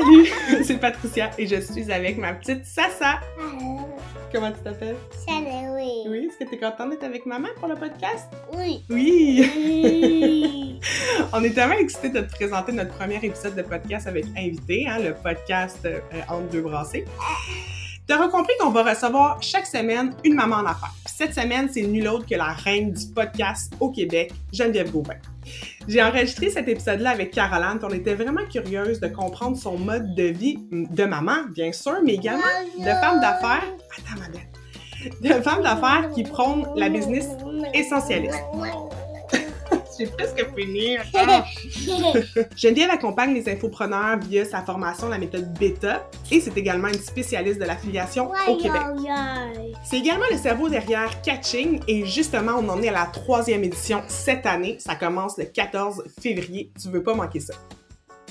Salut, c'est Patricia et je suis avec ma petite Sasa. Comment tu t'appelles? Salut, oui. Oui, est-ce que tu es contente d'être avec maman pour le podcast? Oui. Oui! Oui. On est tellement excités de te présenter notre premier épisode de podcast avec invité, hein, le podcast euh, Entre deux brassées. Tu auras compris qu'on va recevoir chaque semaine une maman en affaires. Cette semaine, c'est nul autre que la reine du podcast au Québec, Geneviève Gauvin. J'ai enregistré cet épisode-là avec Caroline, on était vraiment curieuse de comprendre son mode de vie de maman, bien sûr, mais également de femme d'affaires. Attends, ma belle. De femme d'affaires qui prône la business essentialiste. J'ai presque fini. attends. Geneviève accompagne les infopreneurs via sa formation, la méthode Beta, et c'est également une spécialiste de l'affiliation au Québec. C'est également le cerveau derrière Catching et justement, on en est à la troisième édition cette année. Ça commence le 14 février. Tu veux pas manquer ça.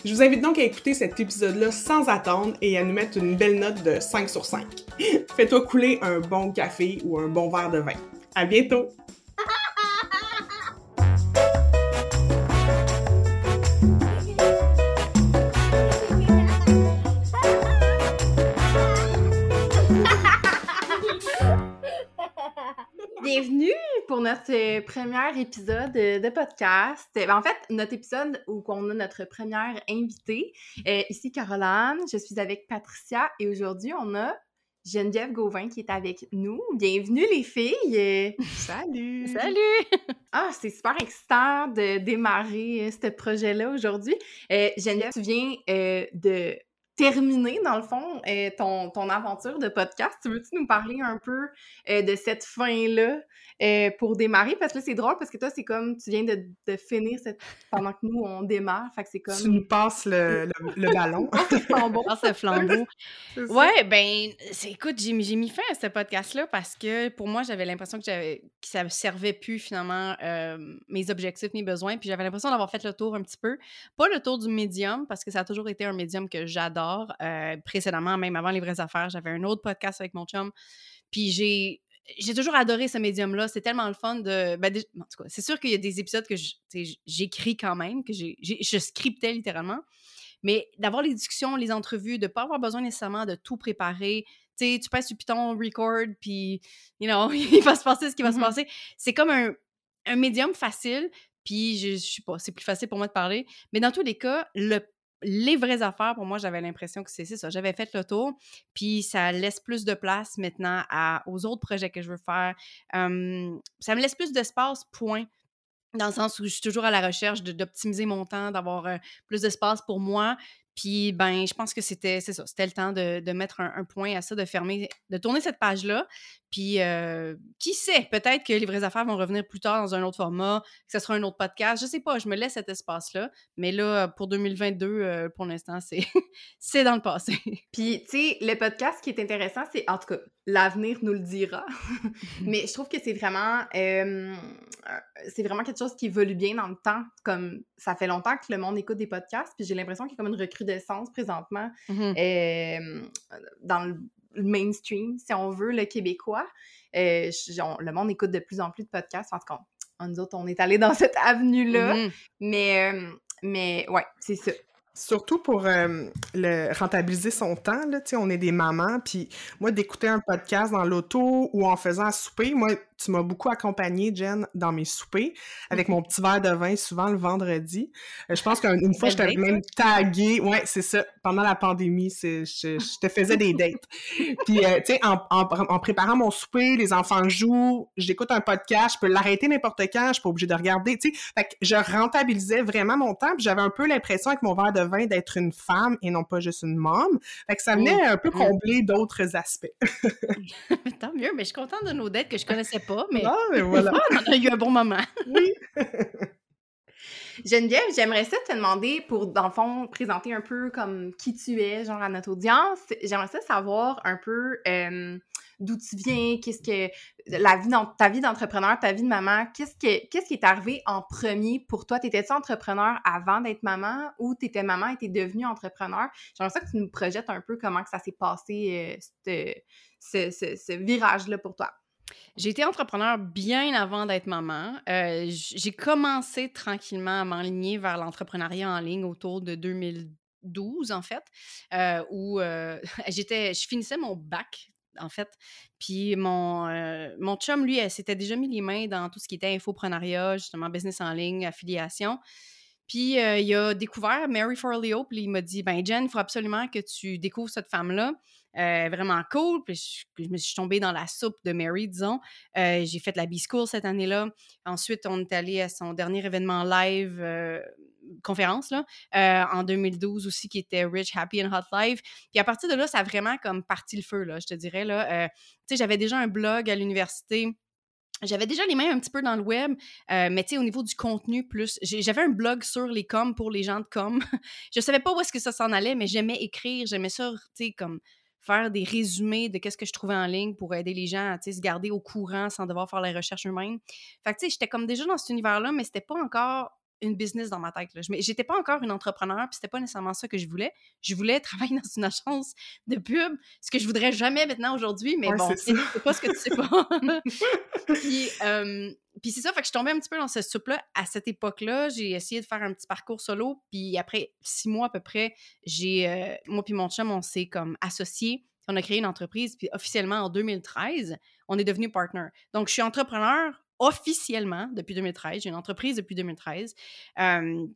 Je vous invite donc à écouter cet épisode-là sans attendre et à nous mettre une belle note de 5 sur 5. Fais-toi couler un bon café ou un bon verre de vin. À bientôt! Bienvenue pour notre euh, premier épisode euh, de podcast. Ben, en fait, notre épisode où on a notre première invitée. Euh, ici Caroline, je suis avec Patricia et aujourd'hui on a Geneviève Gauvin qui est avec nous. Bienvenue les filles! Salut! Salut! Ah, c'est super excitant de démarrer ce projet-là aujourd'hui. Euh, Geneviève, tu viens euh, de terminer, dans le fond, euh, ton, ton aventure de podcast. Tu veux-tu nous parler un peu euh, de cette fin-là? Euh, pour démarrer? Parce que là, c'est drôle parce que toi, c'est comme, tu viens de, de finir cette... pendant que nous, on démarre. Fait que c'est Tu comme... nous passes le, le- le ballon. flambeau. Ce flambeau. C'est ça. Ouais, ben, écoute, j'ai j'ai mis fin à ce podcast-là parce que pour moi, j'avais l'impression que, j'avais- que ça ne servait plus finalement euh, mes objectifs, mes besoins. Puis j'avais l'impression d'avoir fait le tour un petit peu. Pas le tour du médium parce que ça a toujours été un médium que j'adore. Euh, précédemment, même avant les vraies affaires, j'avais un autre podcast avec mon chum. Puis j'ai. J'ai toujours adoré ce médium-là. C'est tellement le fun de. Ben, en tout cas, c'est sûr qu'il y a des épisodes que j'écris quand même, que j'ai, je scriptais littéralement. Mais d'avoir les discussions, les entrevues, de ne pas avoir besoin nécessairement de tout préparer. Tu sais, tu passes sur Python, record, puis, you know, il va se passer ce qui va se Mhm. passer. C'est comme un, un médium facile, puis je, je sais pas, c'est plus facile pour moi de parler. Mais dans tous les cas, le, les vraies affaires, pour moi, j'avais l'impression que c'est ça. J'avais fait le tour, puis ça laisse plus de place maintenant aux autres projets que je veux faire. Ça me laisse plus d'espace, point. Dans le sens où je suis toujours à la recherche d'optimiser mon temps, d'avoir plus d'espace pour moi. Puis, ben, je pense que c'était c'est ça. C'était le temps de, mettre un, un point à ça, de fermer, de tourner cette page-là. Puis, euh, qui sait, peut-être que les vraies affaires vont revenir plus tard dans un autre format, que ce sera un autre podcast. Je sais pas, je me laisse cet espace-là. Mais là, pour 2022, euh, pour l'instant, c'est c'est dans le passé. Puis, tu sais, le podcast qui est intéressant, c'est, en tout cas, l'avenir nous le dira. Mais je trouve que c'est vraiment, euh, c'est vraiment quelque chose qui évolue bien dans le temps. Comme ça fait longtemps que le monde écoute des podcasts, puis j'ai l'impression qu'il y a comme une recrudescence présentement Mhm. euh, dans le mainstream, si on veut, le québécois. Euh, je- on- le monde écoute de plus en plus de podcasts. En tout cas, on- nous autres, on est allés dans cette avenue-là. Mhm. Mais, mais ouais, c'est ça. Surtout pour euh, le rentabiliser son temps, là, on est des mamans, puis moi, d'écouter un podcast dans l'auto ou en faisant à souper, moi, tu m'as beaucoup accompagnée, Jen, dans mes soupers, avec mon petit verre de vin, souvent le vendredi. Euh, je pense qu'une fois, je t'avais même tagué, ouais, c'est ça, pendant la pandémie, je, je te faisais des dates. Puis, euh, tu sais, en, en- en préparant mon souper, les enfants jouent, j'écoute un podcast, je peux l'arrêter n'importe quand, je suis pas obligée de regarder, tu sais. Fait que je rentabilisais vraiment mon temps, puis j'avais un peu l'impression avec mon verre de vin d'être une femme et non pas juste une mom. Fait que ça venait un peu combler d'autres aspects. Tant mieux, mais je suis contente de nos dettes que je connaissais pas, mais Ah, mais voilà. on a eu un bon moment. Oui. Geneviève, j'aimerais ça te demander pour, dans le fond, présenter un peu comme qui tu es, genre à notre audience. J'aimerais ça savoir un peu euh, d'où tu viens, qu'est-ce que la vie dans ta vie d'entrepreneur, ta vie de maman, qu'est-ce que qu'est-ce qui est arrivé en premier pour toi? T'étais-tu entrepreneur avant d'être maman ou t'étais maman et t'es devenue entrepreneur? J'aimerais ça que tu nous projettes un peu comment que ça s'est passé euh, ce, ce- ce virage-là pour toi. J'ai été entrepreneur bien avant d'être maman. Euh, j'ai commencé tranquillement à m'enligner vers l'entrepreneuriat en ligne autour de 2012, 2012, en fait, euh, où euh, je finissais mon bac, en fait. Puis mon, mon chum, lui, s'était déjà mis les mains dans tout ce qui était infoprenariat, justement, business en ligne, affiliation. Puis il a découvert Mary Forleo, puis il m'a dit Ben, Jen, il faut absolument que tu découvres cette femme-là. Euh, vraiment cool. Puis je, me suis tombée dans la soupe de Mary, disons. Euh, j'ai fait la B-School cette année-là. Ensuite, on est allé à son dernier événement live, euh, conférence, là, en 2012 aussi, qui était Rich, Happy and Hot Live. Puis à partir de là, ça a vraiment comme parti le feu, là, je te dirais. Là. Tu sais, j'avais déjà un blog à l'université j'avais déjà les mains un petit peu dans le web, mais tu sais, au niveau du contenu, plus. J'avais un blog sur les coms pour les gens de com. je savais pas où est-ce que ça s'en allait, mais j'aimais écrire, j'aimais ça, tu sais, comme faire des résumés de qu'est-ce que je trouvais en ligne pour aider les gens à se garder au courant sans devoir faire les recherches eux-mêmes. Fait que tu sais, j'étais comme déjà dans cet univers-là, mais c'était pas encore une business dans ma tête. là. Je J'étais pas encore une entrepreneur, puis c'était pas nécessairement ça que je voulais. Je voulais travailler dans une agence de pub, ce que je voudrais jamais maintenant aujourd'hui, mais Ouais, bon, c'est pas ce que tu sais pas. puis euh, puis c'est ça, fait que je tombée un petit peu dans cette soupe-là. À cette époque-là, j'ai essayé de faire un petit parcours solo, puis après six mois à peu près, j'ai euh, moi puis mon chum, on s'est comme associés, on a créé une entreprise, puis officiellement en 2013, on est devenu partner. Donc je suis entrepreneur officiellement depuis 2013, j'ai une entreprise depuis 2013. Euh,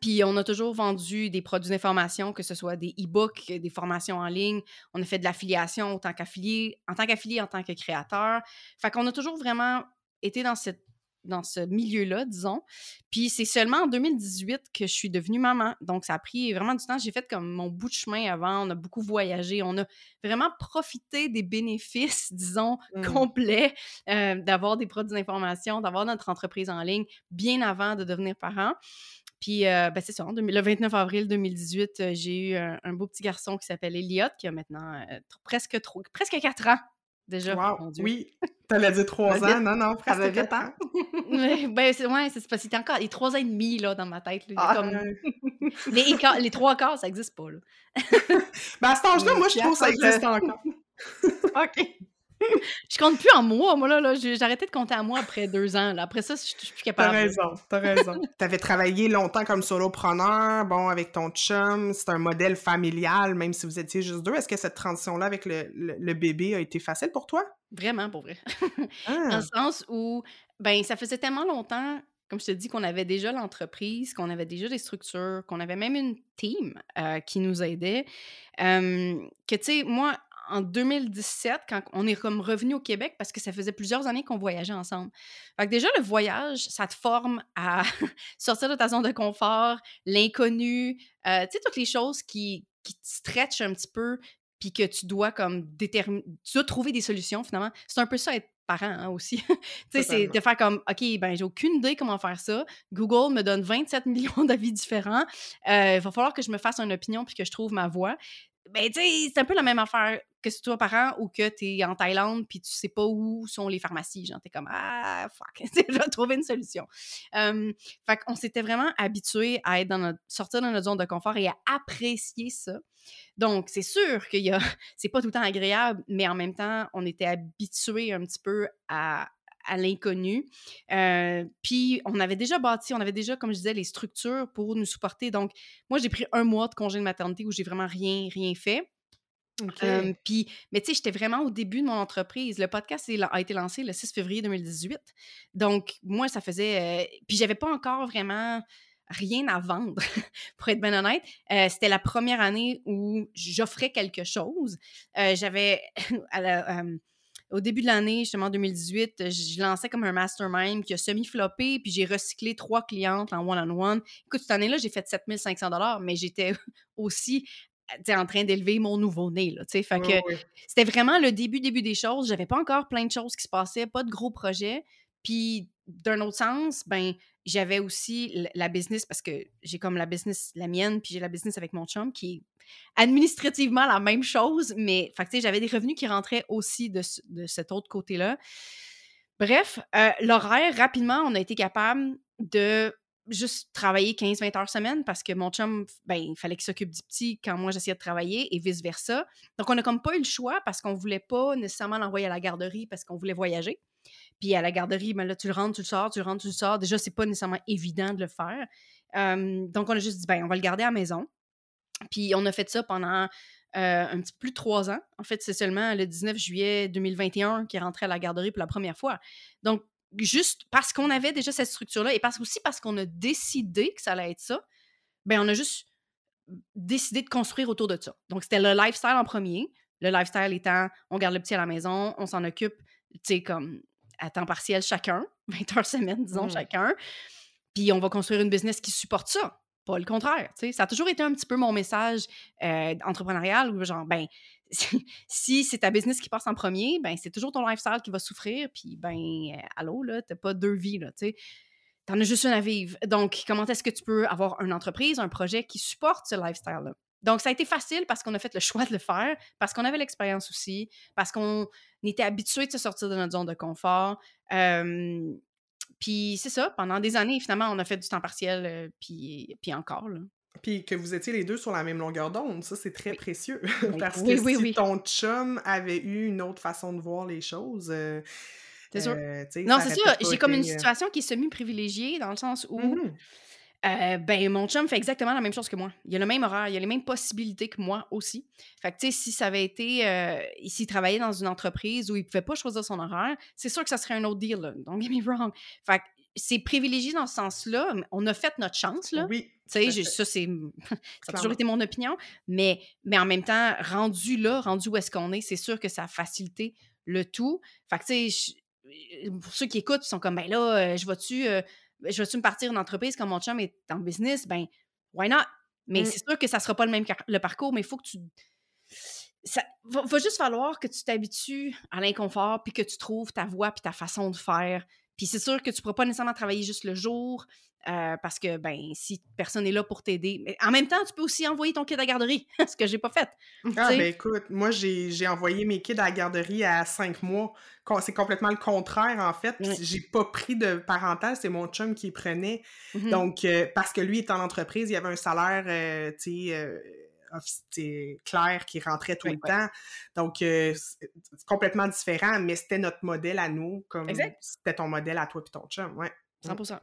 puis on a toujours vendu des produits d'information, que ce soit des e-books, des formations en ligne. On a fait de l'affiliation en tant qu'affilié, en tant qu'affilié, en tant que créateur. Fait qu'on a toujours vraiment été dans cette dans ce milieu-là, disons. Puis c'est seulement en 2018 que je suis devenue maman. Donc ça a pris vraiment du temps. J'ai fait comme mon bout de chemin avant. On a beaucoup voyagé. On a vraiment profité des bénéfices, disons, Mm. complets euh, d'avoir des produits d'information, d'avoir notre entreprise en ligne bien avant de devenir parent. Puis, euh, ben, c'est ça, en 2000 le 29 avril 2018, euh, j'ai eu un, un beau petit garçon qui s'appelle Elliot, qui a maintenant euh, presque, trop, presque 4 ans déjà? Wow, mon Dieu. oui. T'allais dire trois ans. vite. Non, non, Ça presque quatre hein? ans. Ouais, ben, c'est ouais, c'est parce qu'il était encore les 3 ans et demi là, dans ma tête. là. Ah, comme- les, trois quarts, ça n'existe pas. Là. Ben, à cet âge-là, Mais moi, je trouve que ça existe encore. OK. Je compte plus en mois, moi, là. là. J'ai arrêté de compter en mois après deux ans. Là. Après ça, je je suis plus T'as capable. là. raison, t'as raison. T'avais travaillé longtemps comme solopreneur, bon, avec ton chum, c'est un modèle familial, même si vous étiez juste deux. Est-ce que cette transition-là avec le, le- le bébé a été facile pour toi? Vraiment, pour vrai. Dans Ah, le sens où, ben, ça faisait tellement longtemps, comme je te dis, qu'on avait déjà l'entreprise, qu'on avait déjà des structures, qu'on avait même une team euh, qui nous aidait. euh, que, tu sais, moi, en 2017, quand on est comme revenu au Québec, parce que ça faisait plusieurs années qu'on voyageait ensemble. Fait que déjà, le voyage, ça te forme à sortir de ta zone de confort, l'inconnu, euh, tu sais, toutes les choses qui, qui te stretchent un petit peu, puis que tu dois comme déterminer, tu dois trouver des solutions finalement. C'est un peu ça être parent hein, aussi. tu sais, c'est de faire comme, OK, ben j'ai aucune idée comment faire ça. Google me donne 27 millions d'avis différents. Euh, Il va falloir que je me fasse une opinion puis que je trouve ma voie. Ben, tu sais, c'est un peu la même affaire que si es parent ou que tu es en Thaïlande puis tu sais pas où sont les pharmacies. Genre, t'es comme, ah, fuck, je vais trouver une solution. Euh, fait qu'on s'était vraiment habitué à être dans sortir de notre zone de confort et à apprécier ça. Donc, c'est sûr qu'il y a, c'est pas tout le temps agréable, mais en même temps, on était habitué un petit peu à, à l'inconnu. Euh, puis, on avait déjà bâti, on avait déjà, comme je disais, les structures pour nous supporter. Donc, moi, j'ai pris un mois de congé de maternité où j'ai vraiment rien, rien fait. Euh, puis, mais tu sais, j'étais vraiment au début de mon entreprise. Le podcast a été lancé le 6 février 2018. Donc, moi, ça faisait. euh, puis, j'avais pas encore vraiment rien à vendre, pour être bien honnête. Euh, C'était la première année où j'offrais quelque chose. J'avais. euh, au début de l'année, justement en 2018, je lançais comme un mastermind qui a semi-floppé, puis j'ai recyclé trois clientes en one-on-one. Écoute, cette année-là, j'ai fait 7500 mais j'étais aussi sais, en train d'élever mon nouveau-né. Là, tu sais. fait Oui, que oui. c'était vraiment le début, début des choses. J'avais pas encore plein de choses qui se passaient, pas de gros projets. Puis, d'un autre sens, ben, j'avais aussi la business parce que j'ai comme la business, la mienne, puis j'ai la business avec mon chum qui est administrativement la même chose, mais fait j'avais des revenus qui rentraient aussi de, de cet autre côté-là. Bref, euh, l'horaire, rapidement, on a été capable de juste travailler 15-20 heures semaine parce que mon chum, ben, il fallait qu'il s'occupe du petit quand moi j'essayais de travailler et vice-versa. Donc, on n'a comme pas eu le choix parce qu'on voulait pas nécessairement l'envoyer à la garderie parce qu'on voulait voyager. Puis à la garderie, ben là, tu le rentres, tu le sors, tu le rentres, tu le sors. Déjà, c'est pas nécessairement évident de le faire. Donc, on a juste dit, ben, on va le garder à la maison. Puis on a fait ça pendant un petit peu plus de trois ans. En fait, c'est seulement le 19 juillet 2021 qui est rentré à la garderie pour la première fois. Donc, juste parce qu'on avait déjà cette structure-là et parce aussi parce qu'on a décidé que ça allait être ça, ben on a juste décidé de construire autour de ça. Donc, c'était le lifestyle en premier. Le lifestyle étant, on garde le petit à la maison, on s'en occupe, tu sais, comme à temps partiel chacun, 20 heures semaine, disons, Mm. chacun. Puis on va construire une business qui supporte ça. Pas le contraire. Ça a toujours été un petit peu mon message euh, entrepreneurial où, genre, ben, si c'est ta business qui passe en premier, ben, c'est toujours ton lifestyle qui va souffrir. Puis, ben, euh, allô, là, t'as pas deux vies, là, tu sais. T'en as juste une à vivre. Donc, comment est-ce que tu peux avoir une entreprise, un projet qui supporte ce lifestyle-là? Donc, ça a été facile parce qu'on a fait le choix de le faire, parce qu'on avait l'expérience aussi, parce qu'on était habitué de se sortir de notre zone de confort. Euh, puis c'est ça, pendant des années, finalement, on a fait du temps partiel, euh, puis, puis encore. Là. Puis que vous étiez les deux sur la même longueur d'onde, ça c'est très précieux. Parce oui, que oui, si oui. ton chum avait eu une autre façon de voir les choses, euh, C'est sûr. euh, Non, ça c'est sûr, j'ai comme une situation qui est semi-privilégiée dans le sens où mhm. Euh, ben, mon chum fait exactement la même chose que moi. Il a le même horaire, il a les mêmes possibilités que moi aussi. Fait que, tu sais, si ça avait été, euh, s'il travaillait dans une entreprise où il pouvait pas choisir son horaire, c'est sûr que ça serait un autre deal, là. Don't get me wrong. Fait que c'est privilégié dans ce sens-là. On a fait notre chance, là. Oui. Tu sais, ça, c'est. ça a toujours été mon opinion. Mais, mais en même temps, rendu là, rendu où est-ce qu'on est, c'est sûr que ça a facilité le tout. Fait que, tu sais, je- pour ceux qui écoutent, ils sont comme, ben là, euh, je vais-tu euh, je vais-tu me partir une entreprise quand mon chum est en business? Ben, why not? Mais Mm. c'est sûr que ça sera pas le même car- le parcours, mais il faut que tu. Ça va, va juste falloir que tu t'habitues à l'inconfort, puis que tu trouves ta voie, puis ta façon de faire. Puis c'est sûr que tu pourras pas nécessairement travailler juste le jour, euh, parce que, ben, si personne n'est là pour t'aider. Mais en même temps, tu peux aussi envoyer ton kid à la garderie, ce que j'ai pas fait. Ah, ben écoute, moi, j'ai envoyé mes kids à la garderie à cinq mois. C'est complètement le contraire, en fait. Ouais. J'ai pas pris de parental, c'est mon chum qui prenait. Mhm. Donc, euh, parce que lui est en entreprise, il y avait un salaire, euh, tu sais, clair qui rentrait tout Ouais, le ouais. temps. Donc, euh, c'est complètement différent, mais c'était notre modèle à nous, comme Exact. c'était ton modèle à toi puis ton chum, ouais. 100%.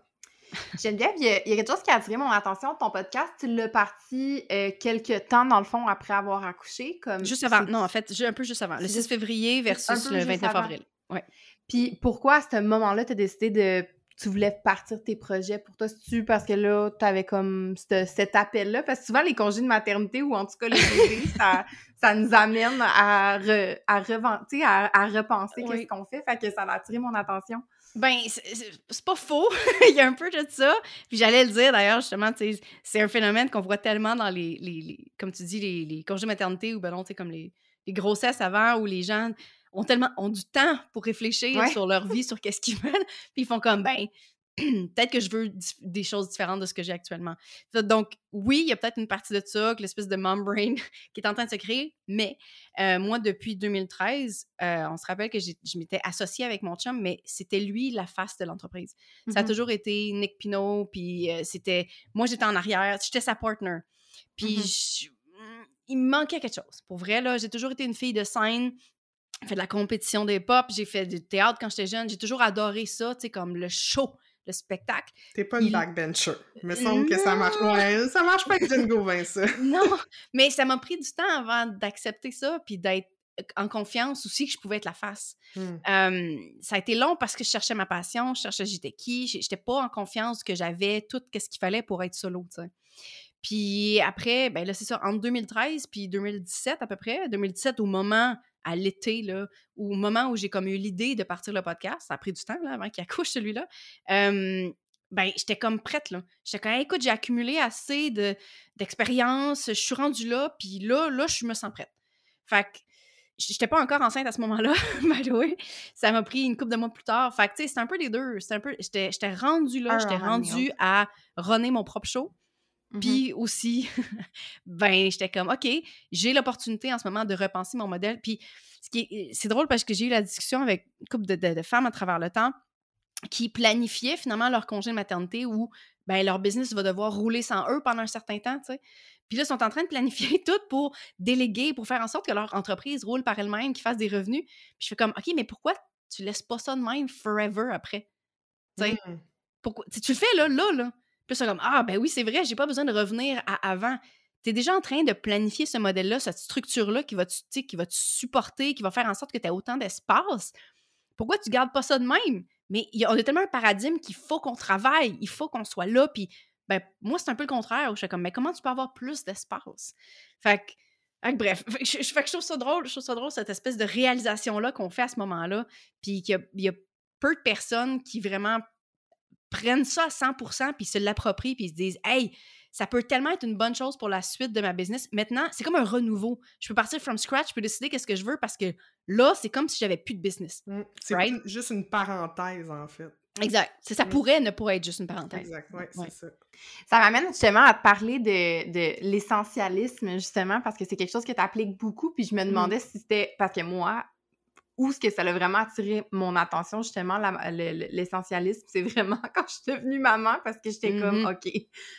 Geneviève, il y, a, il y a quelque chose qui a attiré mon attention de ton podcast. Tu l'as parti euh, quelques temps, dans le fond, après avoir accouché. Comme Juste avant. Non, en fait, un peu juste avant. Le C'est 6 juste- février versus le juste 29 avant. avril. Ouais. Puis pourquoi à ce moment-là, tu as décidé de. Tu voulais partir tes projets pour toi? C'est-tu parce que là, tu avais comme ce- cet appel-là? Parce que souvent, les congés de maternité ou en tout cas les bébés, ça, ça nous amène à, re- à, tu à, à repenser Oui. qu'est-ce qu'on fait. Fait que ça a attiré mon attention. Ben, c'est- pas faux. Il y a un peu de ça. Puis j'allais le dire d'ailleurs, justement, tu c'est un phénomène qu'on voit tellement dans les, les- les- comme tu dis, les, les congés maternité ou ben non, tu sais, comme les, les grossesses avant où les gens ont tellement ont du temps pour réfléchir Ouais. sur leur vie, sur qu'est-ce qu'ils veulent. Puis ils font comme, ben, peut-être que je veux des choses différentes de ce que j'ai actuellement. Donc, oui, il y a peut-être une partie de ça, l'espèce de mom brain qui est en train de se créer, mais euh, moi, depuis 2013, euh, on se rappelle que je m'étais associée avec mon chum, mais c'était lui la face de l'entreprise. Ça a toujours été Nick Pinault, puis euh, c'était... Moi, j'étais en arrière, j'étais sa partner. Puis Mhm. je- mm, il me manquait quelque chose. Pour vrai, là, j'ai toujours été une fille de scène, fait de la compétition des pop, j'ai fait du théâtre quand j'étais jeune, j'ai toujours adoré ça, tu sais, comme le show, le spectacle. T'es pas une Il- backbencher. Il me semble que ça marche. Ouais, ça marche pas avec Jen Gauvin, ça. Non, mais ça m'a pris du temps avant d'accepter ça, puis d'être en confiance aussi que je pouvais être la face. Euh, ça a été long parce que je cherchais ma passion, je cherchais j'étais qui, j'étais pas en confiance que j'avais tout ce qu'il fallait pour être solo, tu sais. Puis après, ben là, c'est ça, entre 2013 puis 2017 à peu près, 2017 au moment, à l'été, là, au moment où j'ai comme eu l'idée de partir le podcast, ça a pris du temps, là, avant qu'il accouche celui-là, euh, ben, j'étais comme prête, là. J'étais comme, Hey, écoute, j'ai accumulé assez de, d'expérience, je suis rendue là, puis là, là, je me sens prête. Fait que j'étais pas encore enceinte à ce moment-là, by the way. Ça m'a pris une couple de mois plus tard. Fait que, tu sais, c'était un peu les deux. C'était un peu... J'étais j'étais rendue là, Un j'étais rendue à runner mon propre show. Mhm. Puis aussi, ben, j'étais comme, OK, j'ai l'opportunité en ce moment de repenser mon modèle. Puis ce qui est- c'est drôle parce que j'ai eu la discussion avec une couple de, de- de femmes à travers le temps qui planifiaient finalement leur congé de maternité où ben, leur business va devoir rouler sans eux pendant un certain temps, tu sais. Puis là, ils sont en train de planifier tout pour déléguer, pour faire en sorte que leur entreprise roule par elle-même, qu'ils fassent des revenus. Puis je fais comme, OK, mais pourquoi tu laisses pas ça de même forever après? Tu sais, Hmm. pourquoi? Tu le fais là, là, là. Puis c'est comme, ah, ben oui, c'est vrai, j'ai pas besoin de revenir à avant. tu es déjà en train de planifier ce modèle-là, cette structure-là qui va, te, qui va te supporter, qui va faire en sorte que tu aies autant d'espace? Pourquoi tu gardes pas ça de même? Mais y a- on a tellement un paradigme qu'il faut qu'on travaille, il faut qu'on soit là. Puis, ben, moi, c'est un peu le contraire. Je suis comme, mais comment tu peux avoir plus d'espace? Fait que, bref, je, je- trouve ça drôle, je trouve ça drôle, cette espèce de réalisation-là qu'on fait à ce moment-là. Puis qu'il y a peu de personnes qui vraiment prennent ça à 100% puis se l'approprient puis se disent hey ça peut tellement être une bonne chose pour la suite de ma business maintenant c'est comme un renouveau je peux partir from scratch je peux décider qu'est-ce que je veux parce que là c'est comme si j'avais plus de business Mm. C'est Right? juste une parenthèse, en fait. exact ça Mm. pourrait ne pas être juste une parenthèse Exact, Ouais. c'est ça. Ça m'amène justement à te parler de, de l'essentialisme, justement, parce que c'est quelque chose que tu appliques beaucoup. Puis je me demandais si c'était. Parce que moi, où est-ce que ça a vraiment attiré mon attention, justement, l'essentialisme, c'est vraiment quand je suis devenue maman, parce que j'étais comme, Mhm. OK,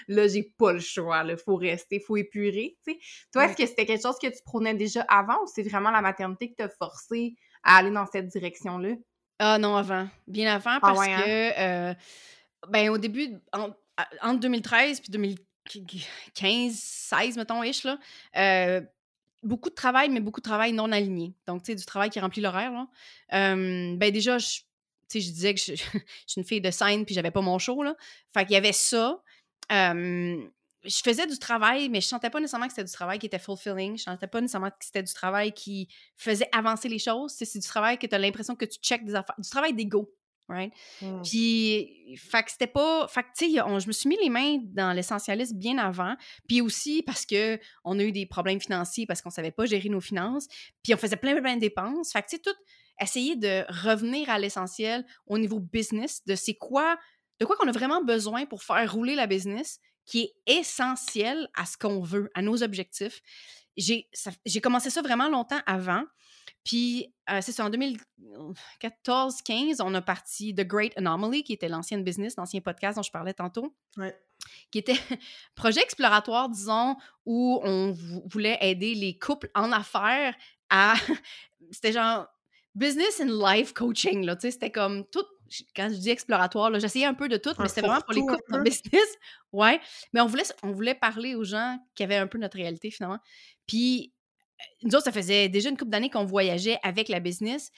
là, j'ai pas le choix, il faut rester, faut épurer. tu sais. Toi, est-ce que c'était quelque chose que tu prônais déjà avant ou c'est vraiment la maternité qui t'a forcé à aller dans cette direction-là? ah non avant bien avant Ah parce ouais, hein? que euh, ben au début en- entre 2013 puis 2015 16 mettons ish là euh, beaucoup de travail, mais beaucoup de travail non aligné. Donc, tu sais, du travail qui remplit l'horaire, là. Ben déjà, je, je disais que je, je suis une fille de scène, puis j'avais pas mon show, là. Fait qu'il y avait ça. Je faisais du travail, mais je sentais pas nécessairement que c'était du travail qui était fulfilling. Je sentais pas nécessairement que c'était du travail qui faisait avancer les choses. Sais, C'est du travail que tu as l'impression que tu checkes des affaires. Du travail d'ego, right? Mm. Puis, fait que c'était pas. Fait que, tu sais, on- je me suis mis les mains dans l'essentialisme bien avant. Puis aussi parce que on a eu des problèmes financiers parce qu'on savait pas gérer nos finances. Puis on faisait plein, plein de dépenses. Fait que, tu sais, tout essayer de revenir à l'essentiel au niveau business, de c'est quoi, de quoi qu'on a vraiment besoin pour faire rouler la business, qui est essentiel à ce qu'on veut, à nos objectifs. J'ai commencé ça vraiment longtemps avant. Puis, euh, c'est ça, en 2014-15, on a parti The Great Anomaly, qui était l'ancienne business, l'ancien podcast dont je parlais tantôt, Ouais. qui était projet exploratoire, disons, où on vou- voulait aider les couples en affaires à... C'était genre business and life coaching, là, tu sais, c'était comme tout... Quand je dis exploratoire, là, j'essayais un peu de tout, Un mais c'était vraiment pour les couples en business. Ouais, mais on voulait, on voulait parler aux gens qui avaient un peu notre réalité, finalement. Puis, nous autres, ça faisait déjà une couple d'années qu'on voyageait avec la business.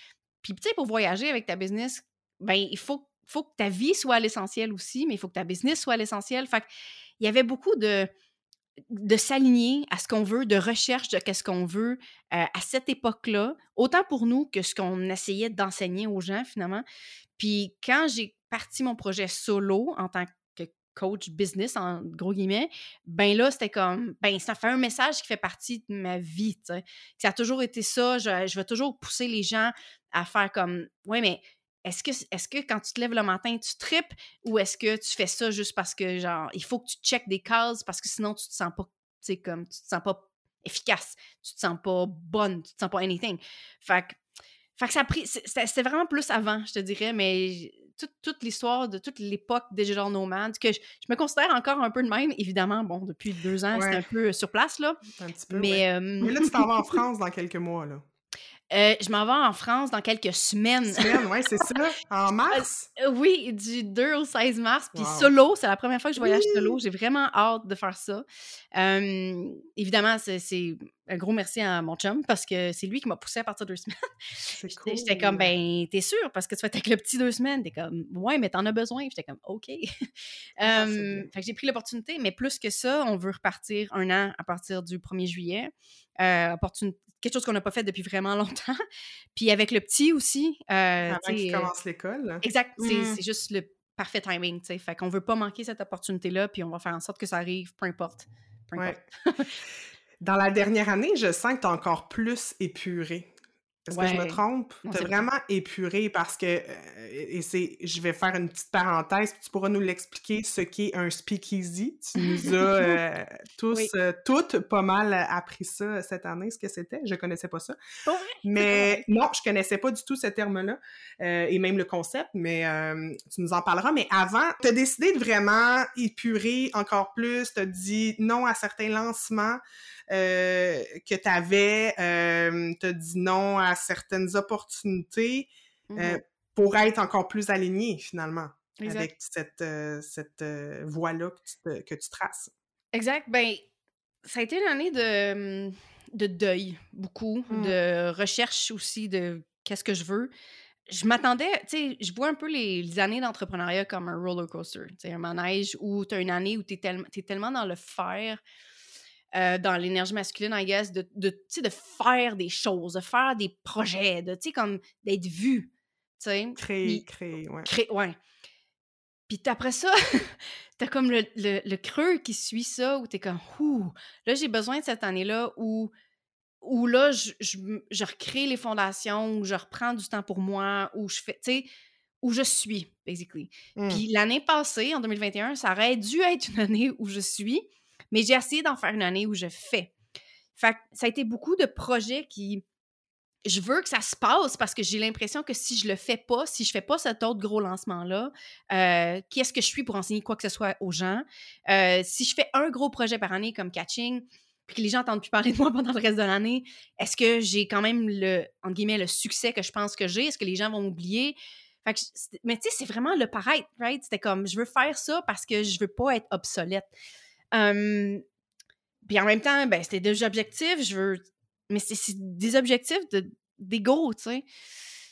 Puis, tu sais, pour voyager avec ta business, ben, il faut, faut que ta vie soit à l'essentiel aussi, mais il faut que ta business soit à l'essentiel. Fait il y avait beaucoup de, de s'aligner à ce qu'on veut, de recherche de qu'est-ce qu'on veut euh, à cette époque-là, autant pour nous que ce qu'on essayait d'enseigner aux gens, finalement. Puis, quand j'ai parti mon projet solo en tant que coach business, en gros guillemets, ben là, c'était comme, ben ça fait un message qui fait partie de ma vie, tu. Ça a toujours été ça, je, vais toujours pousser les gens à faire comme, ouais, mais est-ce que, est-ce que quand tu te lèves le matin, tu tripes ou est-ce que tu fais ça juste parce que, genre, il faut que tu checkes des cases parce que sinon, tu te sens pas, tu sais, comme, tu te sens pas efficace, tu te sens pas bonne, tu te sens pas anything. Fait que, ça a pris, c'était vraiment plus avant, je te dirais, mais toute, toute l'histoire de toute l'époque Digital Nomad, que je, je me considère encore un peu de même, évidemment, bon, depuis deux ans, c'est un peu euh, sur place, là, Un petit peu, ouais. mais, euh, Mais là, tu t'en vas en France dans quelques mois, là. euh, je m'en vais en France dans quelques semaines. Semaine, ouais, c'est ça. En mars? Euh, Oui, du 2 au 16 mars. Puis Wow. solo, c'est la première fois que je voyage Oui. solo. J'ai vraiment hâte de faire ça. Euh, évidemment, c'est un gros merci à mon chum parce que c'est lui qui m'a poussé à partir de deux semaines. Cool. j'étais comme, ben, t'es sûr? Parce que tu vas être avec le petit deux semaines? T'es comme, ouais, mais t'en as besoin. J'étais comme, OK. Ah, fait que j'ai pris l'opportunité, mais plus que ça, on veut repartir un an à partir du 1er juillet. Euh, quelque chose qu'on n'a pas fait depuis vraiment longtemps. Puis avec le petit aussi. euh, Avant qu'il euh, commence l'école. là. Exact. C'est Mm. c'est juste le parfait timing, tu sais. Fait qu'on veut pas manquer cette opportunité-là, puis on va faire en sorte que ça arrive, peu importe. Peu Ouais. Dans la dernière année, je sens que tu as encore plus épuré. Est-ce que je me trompe? Non, Tu c'est as vrai. vraiment épuré parce que, euh, et c'est, je vais faire une petite parenthèse, puis tu pourras nous l'expliquer ce qu'est un speakeasy. Tu nous as euh, tous, Oui. euh, toutes, pas mal appris ça cette année, ce que c'était. Je connaissais pas ça. Mais non, je connaissais pas du tout ce terme-là, et même le concept, mais tu nous en parleras. Mais avant, tu as décidé de vraiment épurer encore plus, tu as dit non à certains lancements euh, que tu avais, tu as dit non à certaines opportunités euh, Mhm. pour être encore plus aligné finalement Exact. avec cette, euh, cette euh, voie-là que, tu te- que tu traces. Exact. Ben, ça a été une année de, hum, de deuil, beaucoup, Mm. de recherche aussi de qu'est-ce que je veux. Je m'attendais, tu sais, je vois un peu les, les années d'entrepreneuriat comme un roller coaster, tu sais, un manège où tu as une année où tu es, tellement dans le faire, euh, dans l'énergie masculine, I guess, de, de, de faire des choses, de faire des projets, de, comme d'être vu, tu sais. Créer, créer, ouais. Cré- ouais. Puis après ça, t'as comme le, le- le creux qui suit ça, où t'es comme, ouh, là, j'ai besoin de cette année-là où, où là, je, je, je recrée les fondations, où je reprends du temps pour moi, où je fais, tu sais, où je suis, basically. Mm. Puis l'année passée, en 2021, ça aurait dû être une année où je suis, mais j'ai essayé d'en faire une année où je fais. Fait ça a été beaucoup de projets qui. Je veux que ça se passe parce que j'ai l'impression que si je le fais pas, si je fais pas cet autre gros lancement-là, euh, qui est-ce que je suis pour enseigner quoi que ce soit aux gens? Euh, si je fais un gros projet par année comme catching, puis que les gens n'entendent plus parler de moi pendant le reste de l'année, est-ce que j'ai quand même le, entre guillemets, le succès que je pense que j'ai? Est-ce que les gens vont m'oublier? Fait mais tu sais, c'est vraiment le paraître, right? C'était comme, je veux faire ça parce que je veux pas être obsolète. Puis en même temps, ben, c'était des objectifs, je veux. Mais c'est des objectifs de- d'ego, tu sais.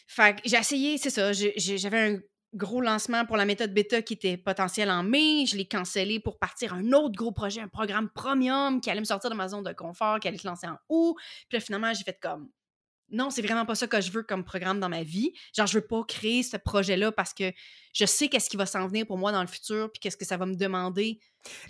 Fait que j'ai essayé, c'est ça. J'avais un gros lancement pour la méthode bêta qui était potentiel en mai. Je l'ai cancellé pour partir un autre gros projet, un programme premium qui allait me sortir de ma zone de confort, qui allait se lancer en août. Puis là, finalement, j'ai fait comme. Non, c'est vraiment pas ça que je veux comme programme dans ma vie. Genre, je veux pas créer ce projet-là parce que je sais qu'est-ce qui va s'en venir pour moi dans le futur, puis qu'est-ce que ça va me demander.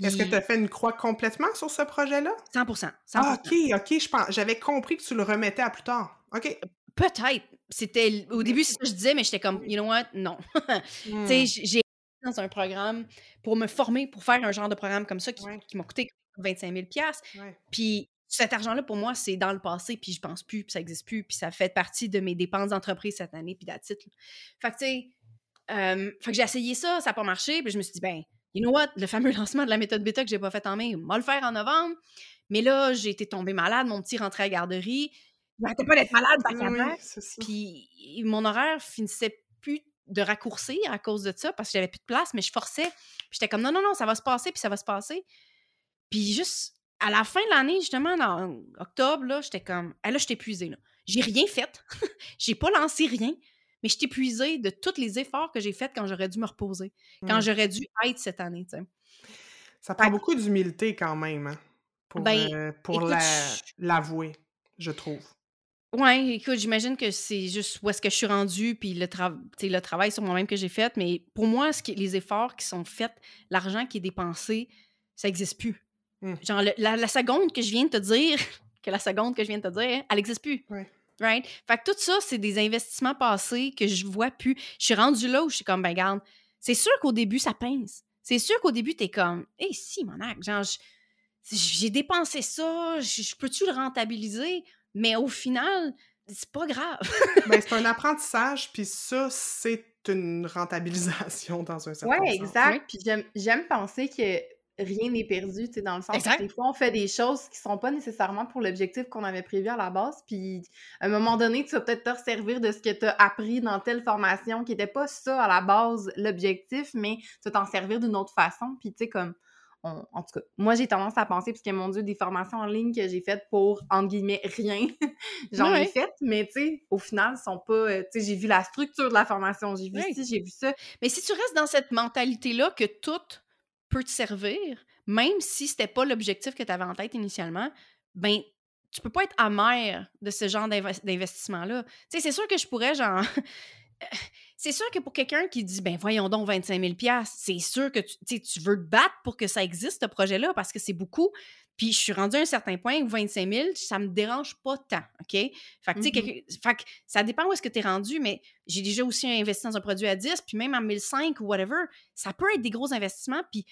Est-ce que tu as fait une croix complètement sur ce projet-là? 100%. 100%. Ah, OK, OK, je pense, j'avais compris que tu le remettais à plus tard. OK. Peut-être. C'était au début, c'est ça que je disais, mais j'étais comme, you know what? Non. Hmm. Tu sais, j- j'ai dans un programme pour me former, pour faire un genre de programme comme ça qui, Ouais. qui m'a coûté 25 000 Ouais. Puis cet argent-là, pour moi, c'est dans le passé, puis je pense plus, puis ça existe plus, puis ça fait partie de mes dépenses d'entreprise cette année, puis d'attitude. Fait que, tu sais, euh, fait que j'ai essayé ça, ça n'a pas marché, puis je me suis dit, ben, you know what, le fameux lancement de la méthode bêta que j'ai pas fait en mai, on va le faire en novembre. Mais là, j'ai été tombée malade, mon petit rentrait à la garderie. Il n'arrêtait pas d'être malade, à Oui. Puis mon horaire finissait plus de raccourcir à cause de ça parce que j'avais plus de place, mais je forçais. Puis j'étais comme non, non, non, ça va se passer, puis ça va se passer. Puis juste à la fin de l'année, justement, en octobre, là, j'étais comme ah, là, je suis épuisée. Là. J'ai rien fait. j'ai pas lancé rien, mais je suis épuisée de tous les efforts que j'ai faits quand j'aurais dû me reposer, quand Hmm. j'aurais dû être cette année. tu sais. Ça prend Fait beaucoup d'humilité quand même, hein, pour, Ben, euh, pour écoute, la- je- l'avouer, je trouve. Ouais, écoute, j'imagine que c'est juste où est-ce que je suis rendue, puis le, tra- le travail sur moi-même que j'ai fait. Mais pour moi, ce qui, les efforts qui sont faits, l'argent qui est dépensé, ça n'existe plus. Mm. Genre, le- la, la seconde que je viens de te dire, que la seconde que je viens de te dire, elle n'existe plus. Right? Fait que tout ça, c'est des investissements passés que je vois plus. Je suis rendue là où je suis comme, ben, garde, c'est sûr qu'au début, ça pince. C'est sûr qu'au début, t'es comme, hé, si, mon acte, genre, j'ai dépensé ça, je, peux-tu le rentabiliser? Mais au final, c'est pas grave. Ben, c'est un apprentissage, puis ça, c'est une rentabilisation dans un certain Ouais, sens. exact. Puis j'aime, j'aime penser que rien n'est perdu, tu sais, dans le sens Exact. que des fois, on fait des choses qui sont pas nécessairement pour l'objectif qu'on avait prévu à la base. Puis à un moment donné, tu vas peut-être te servir de ce que tu as appris dans telle formation qui n'était pas ça à la base, l'objectif, mais tu vas t'en servir d'une autre façon. Puis tu sais, comme. on- en tout cas, moi j'ai tendance à penser, puisque mon Dieu, des formations en ligne que j'ai faites pour, entre guillemets, rien, j'en ai Ouais. faites, mais tu sais, au final, sont pas. euh, Tu sais, j'ai vu la structure de la formation, j'ai vu Ouais. ci, j'ai vu ça. Mais si tu restes dans cette mentalité-là que tout peut te servir, même si c'était pas l'objectif que tu avais en tête initialement, ben tu peux pas être amer de ce genre d'invest- d'investissement-là. Tu sais, c'est sûr que je pourrais, genre... c'est sûr que pour quelqu'un qui dit, ben voyons donc 25 000 c'est sûr que tu, tu veux te battre pour que ça existe, ce projet-là, parce que c'est beaucoup. Puis je suis rendue à un certain point où 25 000, ça me dérange pas tant, OK? Fait que, tu sais, quelqu'un- fait que ça dépend où est-ce que tu es rendu, mais j'ai déjà aussi investi dans un produit à 10, puis même à 1005 ou whatever, ça peut être des gros investissements, puis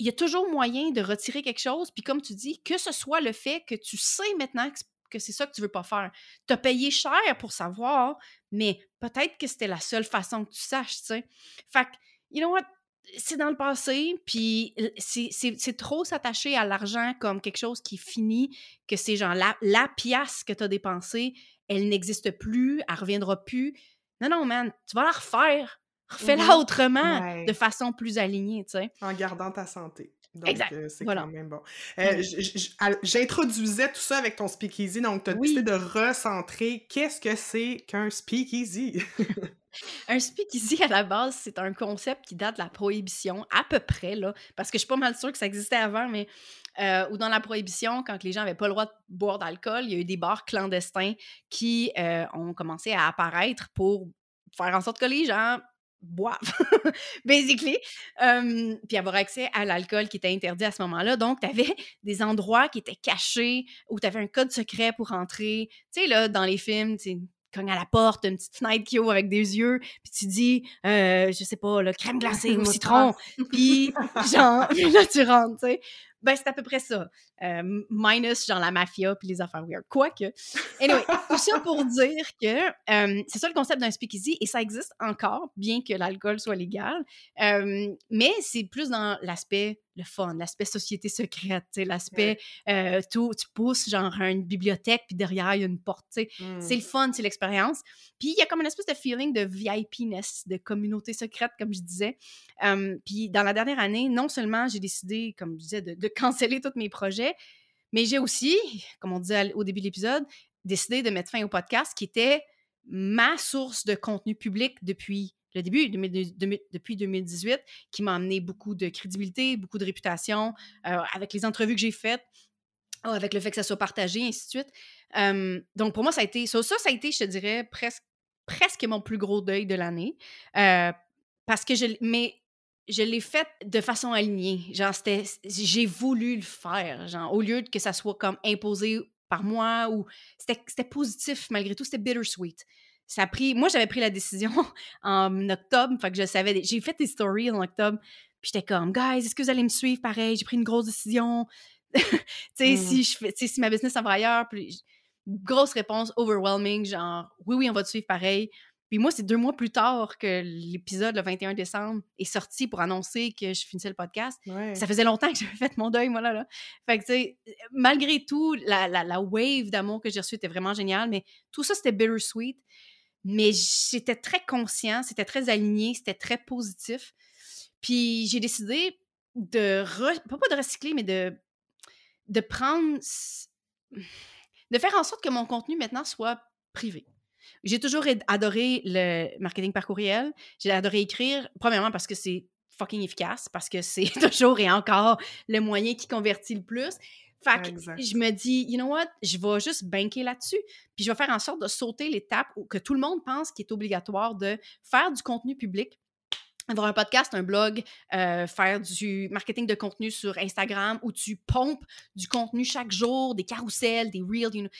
il y a toujours moyen de retirer quelque chose, puis comme tu dis, que ce soit le fait que tu sais maintenant que c'est- que c'est ça que tu veux pas faire. Tu as payé cher pour savoir, mais peut-être que c'était la seule façon que tu saches, tu sais? Fait que, you know what? C'est dans le passé, puis c'est- trop s'attacher à l'argent comme quelque chose qui finit, que c'est genre la, la pièce que tu as dépensée, elle n'existe plus, elle reviendra plus. Non, non, man, tu vas la refaire. Refais-la Mhm. autrement, Ouais. de façon plus alignée, tu sais. En gardant ta santé. Donc, Exact, euh, c'est voilà. quand même bon. Euh, Mm. al- J'introduisais tout ça avec ton speakeasy, donc tu as Oui. décidé de recentrer. Qu'est-ce que c'est qu'un speakeasy? Un speakeasy, à la base, c'est un concept qui date de la prohibition, à peu près, là, parce que je suis pas mal sûre que ça existait avant, mais euh, ou dans la prohibition, quand les gens n'avaient pas le droit de boire d'alcool, il y a eu des bars clandestins qui euh, ont commencé à apparaître pour faire en sorte que les gens boivent, basically, puis avoir accès à l'alcool qui était interdit à ce moment-là. Donc, tu avais des endroits qui étaient cachés où tu avais un code secret pour entrer. Tu sais, là, dans les films, tu cognes à la porte, une petite fenêtre qui ouvre avec des yeux, puis tu dis, euh, je sais pas, le crème glacée au citron, puis genre, là, tu rentres, tu sais. Ben, c'est à peu près ça. Euh, minus, genre, la mafia puis les affaires weird. Quoique. Anyway, tout ça pour dire que euh, c'est ça le concept d'un speakeasy et ça existe encore, bien que l'alcool soit légal. Euh, mais c'est plus dans l'aspect, le fun, l'aspect société secrète, tu l'aspect, euh, tout, tu pousses genre à une bibliothèque puis derrière, il y a une porte, tu. Mm. C'est le fun, c'est l'expérience. Puis il y a comme une espèce de feeling de VIP-ness, de communauté secrète, comme je disais. Puis dans la dernière année, non seulement j'ai décidé, comme je disais, de, de canceller tous mes projets, mais j'ai aussi, comme on disait au début de l'épisode, décidé de mettre fin au podcast qui était ma source de contenu public depuis le début, 2000 2000 depuis 2018, qui m'a amené beaucoup de crédibilité, beaucoup de réputation, euh, avec les entrevues que j'ai faites, oh, avec le fait que ça soit partagé, et ainsi de suite. Donc, pour moi, ça a été ça, ça, a été, je te dirais, presque, presque mon plus gros deuil de l'année. Euh, parce que je... Mais je l'ai fait de façon alignée. Genre. J'ai voulu le faire. Genre, au lieu que ça soit comme imposé par moi ou... C'était positif, malgré tout. C'était bittersweet. Ça a pris... Moi, j'avais pris la décision en octobre. Fait que je savais... J'ai fait des stories en octobre. Puis j'étais comme, guys, est-ce que vous allez me suivre pareil? J'ai pris une grosse décision. tu sais, Mm. si, je fais, si ma business s'en va ailleurs, puis grosse réponse overwhelming, genre oui, oui, on va te suivre pareil. Puis moi, c'est deux mois plus tard que l'épisode, le 21 décembre, est sorti pour annoncer que je finissais le podcast. Ouais. Ça faisait longtemps que j'avais fait mon deuil, moi, là. là. Fait que, tu sais, malgré tout, la, la, la wave d'amour que j'ai reçue était vraiment géniale, mais tout ça, c'était bittersweet. Mais j'étais très conscient, c'était très aligné, c'était très positif. Puis j'ai décidé de, re- pas, de recycler, mais de, de prendre, de faire en sorte que mon contenu maintenant soit privé. J'ai toujours ad- adoré le marketing par courriel. J'ai adoré écrire, premièrement parce que c'est fucking efficace, parce que c'est toujours et encore le moyen qui convertit le plus. Fait que Exact. je me dis, you know what, je vais juste banker là-dessus. Puis je vais faire en sorte de sauter l'étape où- que tout le monde pense qu'il est obligatoire de faire du contenu public, avoir un podcast, un blog, euh, faire du marketing de contenu sur Instagram où tu pompes du contenu chaque jour, des carousels, des reels. you know.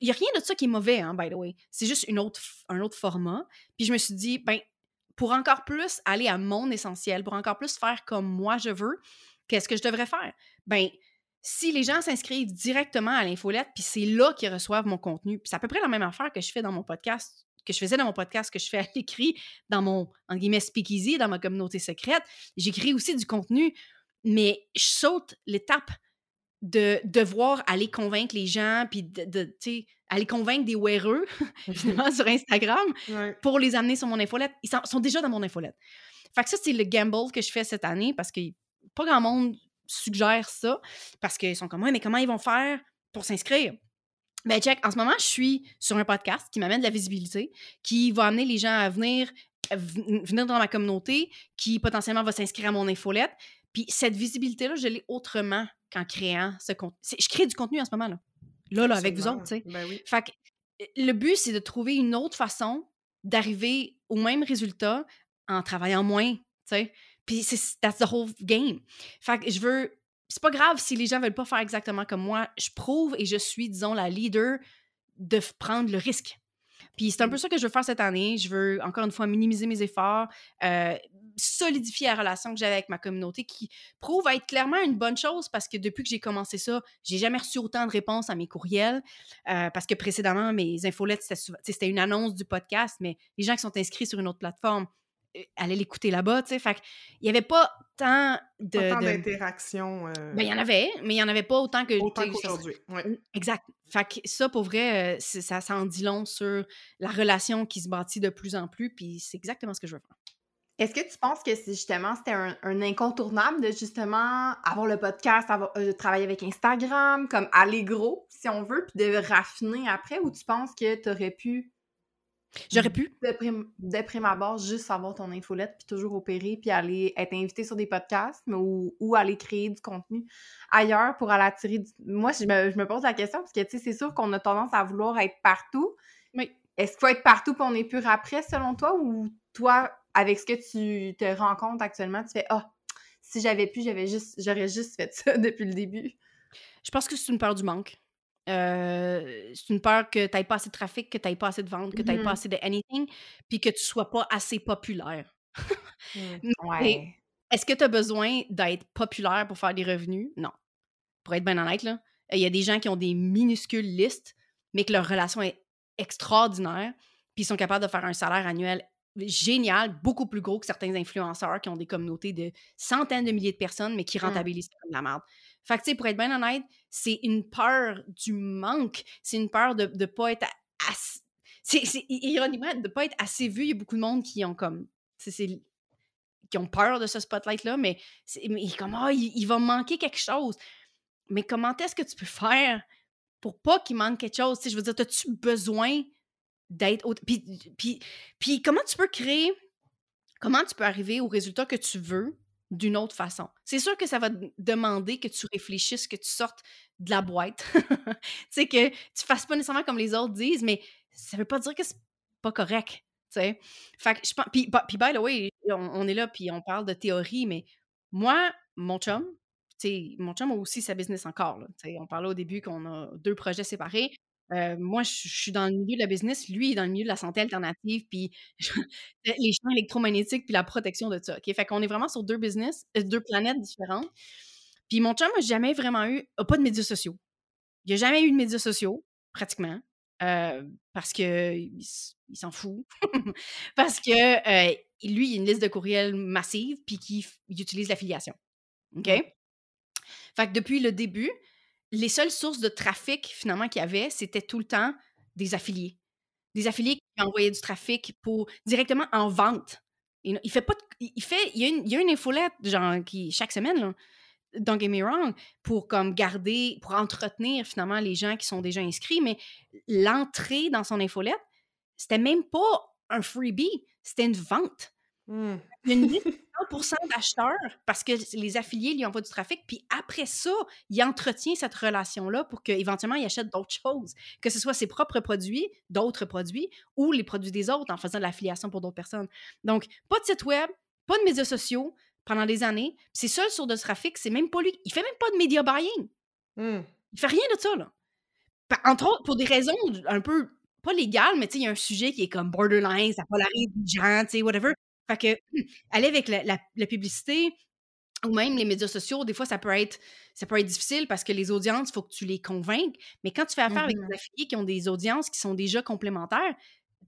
Il n'y a rien de ça qui est mauvais, hein, by the way. C'est juste une autre, un autre format. Puis je me suis dit, ben, pour encore plus aller à mon essentiel, pour encore plus faire comme moi je veux, qu'est-ce que je devrais faire? Ben, si les gens s'inscrivent directement à l'infolette, puis c'est là qu'ils reçoivent mon contenu, puis c'est à peu près la même affaire que je fais dans mon podcast, que je faisais dans mon podcast, que je fais à l'écrit, dans mon, en guillemets, speakeasy, dans ma communauté secrète. J'écris aussi du contenu, mais je saute l'étape de devoir aller convaincre les gens, puis de, de, tu sais, aller convaincre des weareux, finalement, sur Instagram, Ouais. pour les amener sur mon infolette. Ils sont, sont déjà dans mon infolette. Fait que ça, c'est le gamble que je fais cette année parce que pas grand monde suggère ça parce qu'ils sont comme, ouais, mais comment ils vont faire pour s'inscrire? Ben, check, en ce moment, je suis sur un podcast qui m'amène de la visibilité, qui va amener les gens à venir, à venir dans ma communauté, qui potentiellement va s'inscrire à mon infolette. Puis cette visibilité-là, je l'ai autrement qu'en créant ce contenu. Je crée du contenu en ce moment, là. Là, là, avec vous autres, tu sais. Ben oui. Fait que euh, le but, c'est de trouver une autre façon d'arriver au même résultat en travaillant moins, tu sais. Puis c'est that's the whole game. Fait que je veux c'est pas grave si les gens veulent pas faire exactement comme moi, je prouve et je suis disons la leader de prendre le risque. Puis c'est un peu ça que je veux faire cette année. Je veux, encore une fois, minimiser mes efforts, euh, solidifier la relation que j'ai avec ma communauté qui prouve être clairement une bonne chose parce que depuis que j'ai commencé ça, j'ai jamais reçu autant de réponses à mes courriels. euh, parce que précédemment, mes infolettes, souvent- c'était une annonce du podcast, mais les gens qui sont inscrits sur une autre plateforme euh, allaient l'écouter là-bas, tu sais. Fait il n'y avait pas tant de... Pas tant de- d'interactions. euh, Ben, il y en avait, mais il n'y en avait pas autant que... autant qu'aujourd'hui. Ouais. Exact. Fait que ça, pour vrai, euh, ça, ça en dit long sur la relation qui se bâtit de plus en plus, puis c'est exactement ce que je veux faire. Est-ce que tu penses que c'est justement c'était un, un incontournable de justement avoir le podcast, avoir, euh, travailler avec Instagram, comme aller gros, si on veut, puis de raffiner après, ou tu penses que tu aurais pu J'aurais pu. de prime, de prime abord juste avoir ton infolette, puis toujours opérer, puis aller être invité sur des podcasts, mais ou, ou aller créer du contenu ailleurs pour aller attirer du... Moi, je me, je me pose la question, parce que, tu sais, c'est sûr qu'on a tendance à vouloir être partout. Oui. Est-ce qu'il faut être partout puis on est pur après, selon toi, ou toi, avec ce que tu te rends compte actuellement, tu fais « Ah, si j'avais pu, j'avais juste, j'aurais juste fait ça depuis le début. » Je pense que c'est une peur du manque. Euh, c'est une peur que tu n'aies pas assez de trafic, que tu n'aies pas assez de ventes, que tu n'aies pas assez de anything, puis que tu sois pas assez populaire. Ouais. Est-ce que tu as besoin d'être populaire pour faire des revenus? Non. Pour être bien honnête, là, il y a des gens qui ont des minuscules listes, mais que leur relation est extraordinaire, puis ils sont capables de faire un salaire annuel génial, beaucoup plus gros que certains influenceurs qui ont des communautés de centaines de milliers de personnes, mais qui Mm. rentabilisent comme de la merde. Fait que, tu sais, pour être bien honnête, c'est une peur du manque. C'est une peur de ne pas être assez. C'est ironiquement de ne pas être assez vu. Il y a beaucoup de monde qui ont comme. qui ont peur de ce spotlight-là, mais, mais comme, ah, il, va manquer quelque chose. Mais comment est-ce que tu peux faire pour pas qu'il manque quelque chose? Tu sais, je veux dire, as-tu besoin d'être. Puis, puis, puis comment tu peux créer. Comment tu peux arriver au résultat que tu veux d'une autre façon? C'est sûr que ça va demander que tu réfléchisses, que tu sortes de la boîte. tu sais, que tu fasses pas nécessairement comme les autres disent, mais ça veut pas dire que c'est pas correct. Tu sais. Fait que je pense. Puis, by the way, on, on est là, puis on parle de théorie, mais moi, mon chum, tu sais, mon chum a aussi sa business encore. là. On parlait au début qu'on a deux projets séparés. Euh, moi, je je suis dans le milieu de la business, lui il est dans le milieu de la santé alternative, puis les champs électromagnétiques, puis la protection de ça. OK? Fait qu'on est vraiment sur deux business, euh, deux planètes différentes. Puis mon chum n'a jamais vraiment eu, a pas de médias sociaux. Il n'a jamais eu de médias sociaux, pratiquement, euh, parce que il, s'en fout. parce que euh, lui, il a une liste de courriels massive, puis qu'il utilise l'affiliation. OK? Fait que depuis le début, les seules sources de trafic, finalement, qu'il y avait, c'était tout le temps des affiliés. Des affiliés qui envoyaient du trafic pour directement en vente. Il, fait pas il fait il y a une, infolette genre qui chaque semaine don't get me wrong pour comme garder pour entretenir finalement les gens qui sont déjà inscrits mais l'entrée dans son infolette c'était même pas un freebie c'était une vente Il y a une liste de 100% d'acheteurs parce que les affiliés lui envoient du trafic, puis après ça, il entretient cette relation-là pour qu'éventuellement, il achète d'autres choses, que ce soit ses propres produits, d'autres produits, ou les produits des autres en faisant de l'affiliation pour d'autres personnes. Donc, pas de site web, pas de médias sociaux pendant des années. Puis C'est seul sur de trafic, c'est même pas lui. Il fait même pas de media buying. Hmm. Il fait rien de ça, là. Entre autres, pour des raisons un peu, pas légales, mais tu sais, il y a un sujet qui est comme borderline, ça polarise les gens, tu sais, whatever. Fait que, aller avec la, la- la publicité ou même les médias sociaux, des fois, ça peut être, ça peut être difficile parce que les audiences, il faut que tu les convainques. Mais quand tu fais affaire avec Mhm. des affiliés qui ont des audiences qui sont déjà complémentaires,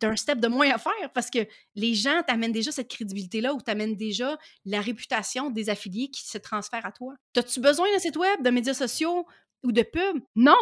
tu as un step de moins à faire parce que les gens t'amènent déjà cette crédibilité-là ou t'amènent déjà la réputation des affiliés qui se transfèrent à toi. As-tu besoin de site web, de médias sociaux ou de pub? Non!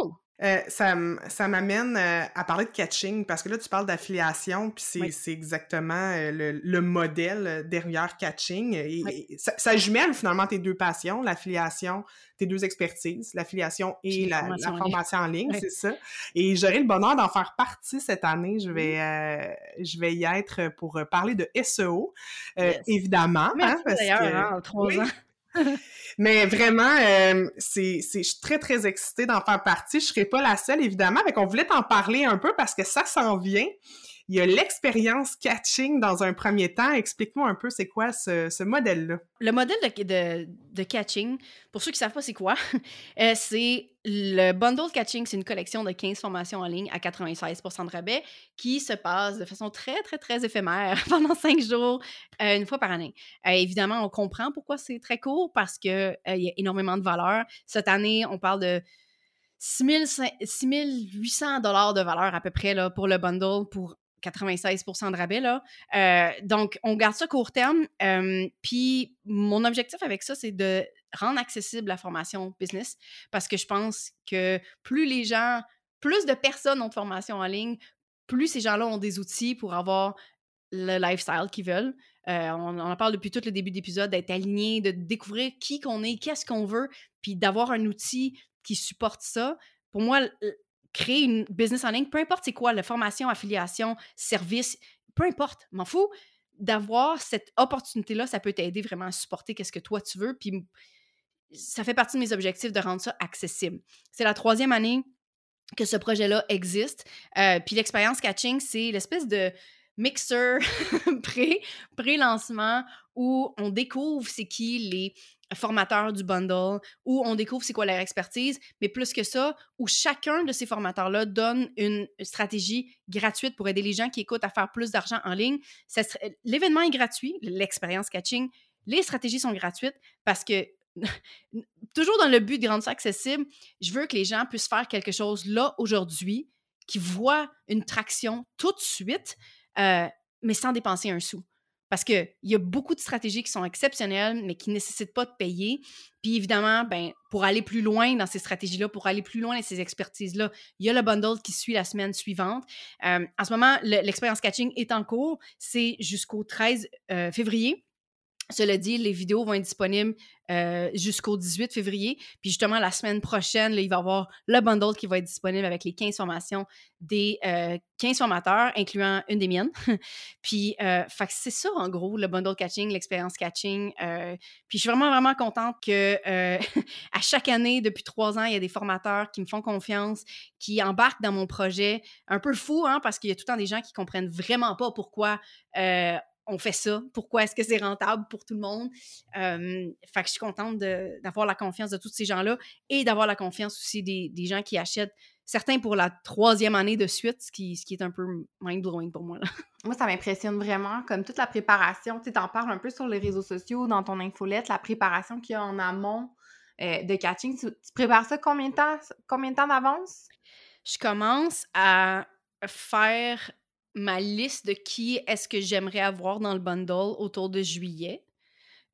Euh, ça m'amène euh, à parler de catching parce que là tu parles d'affiliation puis c'est Oui. c'est exactement euh, le, le modèle derrière catching et, Oui. et ça, ça jumelle finalement tes deux passions l'affiliation tes deux expertises l'affiliation et la, formation en ligne Oui. c'est ça et j'aurai le bonheur d'en faire partie cette année je vais euh, je vais y être pour euh, parler de SEO euh, Yes. évidemment hein, parce d'ailleurs, que- hein, en trois ans. mais vraiment, euh, c'est, je suis très, très excitée d'en faire partie. Je serai pas la seule, évidemment. mais qu'on voulait t'en parler un peu parce que ça s'en vient. Il y a l'expérience catching dans un premier temps. Explique-moi un peu c'est quoi ce, modèle-là. Le modèle de, catching, pour ceux qui ne savent pas c'est quoi, euh, c'est le bundle catching, c'est une collection de 15 formations en ligne à 96% de rabais qui se passe de façon très, très, très éphémère pendant 5 jours, euh, une fois par année. Euh, évidemment, on comprend pourquoi c'est très court parce qu'il y a énormément de valeur. Cette année, on parle de 6 800 dollars de valeur à peu près là, pour le bundle pour 96% de rabais. Là. Euh, donc, on garde ça court terme. euh, Puis, mon objectif avec ça, c'est de rendre accessible la formation business parce que je pense que plus les gens, plus de personnes ont de formation en ligne, plus ces gens-là ont des outils pour avoir le lifestyle qu'ils veulent. Euh, on, on en parle depuis tout le début d'épisode, d'être aligné, de découvrir qui qu'on est, qu'est-ce qu'on veut, puis d'avoir un outil qui supporte ça. Pour moi, créer une business en ligne, peu importe c'est quoi, la formation, affiliation, service, peu importe, m'en fous, d'avoir cette opportunité-là, ça peut t'aider vraiment à supporter qu'est-ce que toi tu veux, puis ça fait partie de mes objectifs de rendre ça accessible. C'est la troisième année que ce projet-là existe. Euh, puis l'expérience catching, c'est l'espèce de mixer pré, pré-lancement où on découvre c'est qui les formateurs du bundle, où on découvre c'est quoi leur expertise, mais plus que ça, où chacun de ces formateurs-là donne une stratégie gratuite pour aider les gens qui écoutent à faire plus d'argent en ligne. L'événement est gratuit, l'expérience catching. Les stratégies sont gratuites parce que toujours dans le but de rendre ça accessible, je veux que les gens puissent faire quelque chose là, aujourd'hui, qui voient une traction tout de suite, euh, mais sans dépenser un sou. Parce qu'il y a beaucoup de stratégies qui sont exceptionnelles, mais qui ne nécessitent pas de payer. Puis évidemment, ben, pour aller plus loin dans ces stratégies-là, pour aller plus loin dans ces expertises-là, il y a le bundle qui suit la semaine suivante. Euh, en ce moment, le- l'expérience catching est en cours. C'est jusqu'au 13 euh, février. Cela dit, les vidéos vont être disponibles euh, jusqu'au 18 février. Puis justement, la semaine prochaine, il va y avoir le bundle qui va être disponible avec les 15 formations des euh, 15 formateurs, incluant une des miennes. puis, euh, c'est ça, en gros, le bundle catching, l'expérience catching. Euh, puis je suis vraiment, vraiment contente que euh, à chaque année, depuis trois ans, il y a des formateurs qui me font confiance, qui embarquent dans mon projet. Un peu fou, hein, parce qu'il y a tout le temps des gens qui comprennent vraiment pas pourquoi euh, on fait ça, pourquoi est-ce que c'est rentable pour tout le monde? Euh, fait que je suis contente d'avoir la confiance de tous ces gens-là et d'avoir la confiance aussi des, des gens qui achètent, certains pour la troisième année de suite, ce qui, ce qui est un peu mind-blowing pour moi. Là. Moi, ça m'impressionne vraiment, comme toute la préparation. Tu t'en parles un peu sur les réseaux sociaux, dans ton infolette, la préparation qu'il y a en amont euh, de catching. Tu, tu prépares ça combien de temps, combien de temps d'avance? Je commence à faire ma liste de qui est-ce que j'aimerais avoir dans le bundle autour de juillet.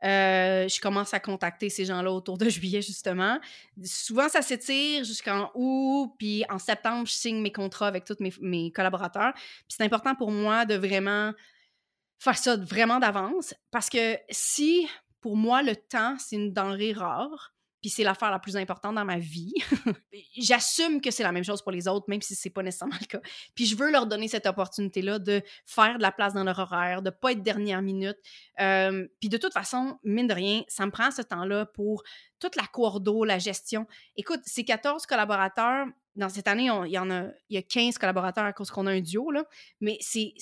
Euh, je commence à contacter ces gens-là autour de juillet, justement. Souvent, ça s'étire jusqu'en août, puis en septembre, je signe mes contrats avec tous mes, mes collaborateurs. Puis c'est important pour moi de vraiment faire ça vraiment d'avance, parce que si, pour moi, le temps, c'est une denrée rare, puis c'est l'affaire la plus importante dans ma vie, j'assume que c'est la même chose pour les autres, même si c'est pas nécessairement le cas. Puis je veux leur donner cette opportunité-là de faire de la place dans leur horaire, de pas être dernière minute. Euh, puis de toute façon, mine de rien, ça me prend ce temps-là pour toute la coordo, la gestion. Écoute, ces 14 collaborateurs, dans cette année, on- il y en a, y a 15 collaborateurs à cause qu'on a un duo, là, mais c'est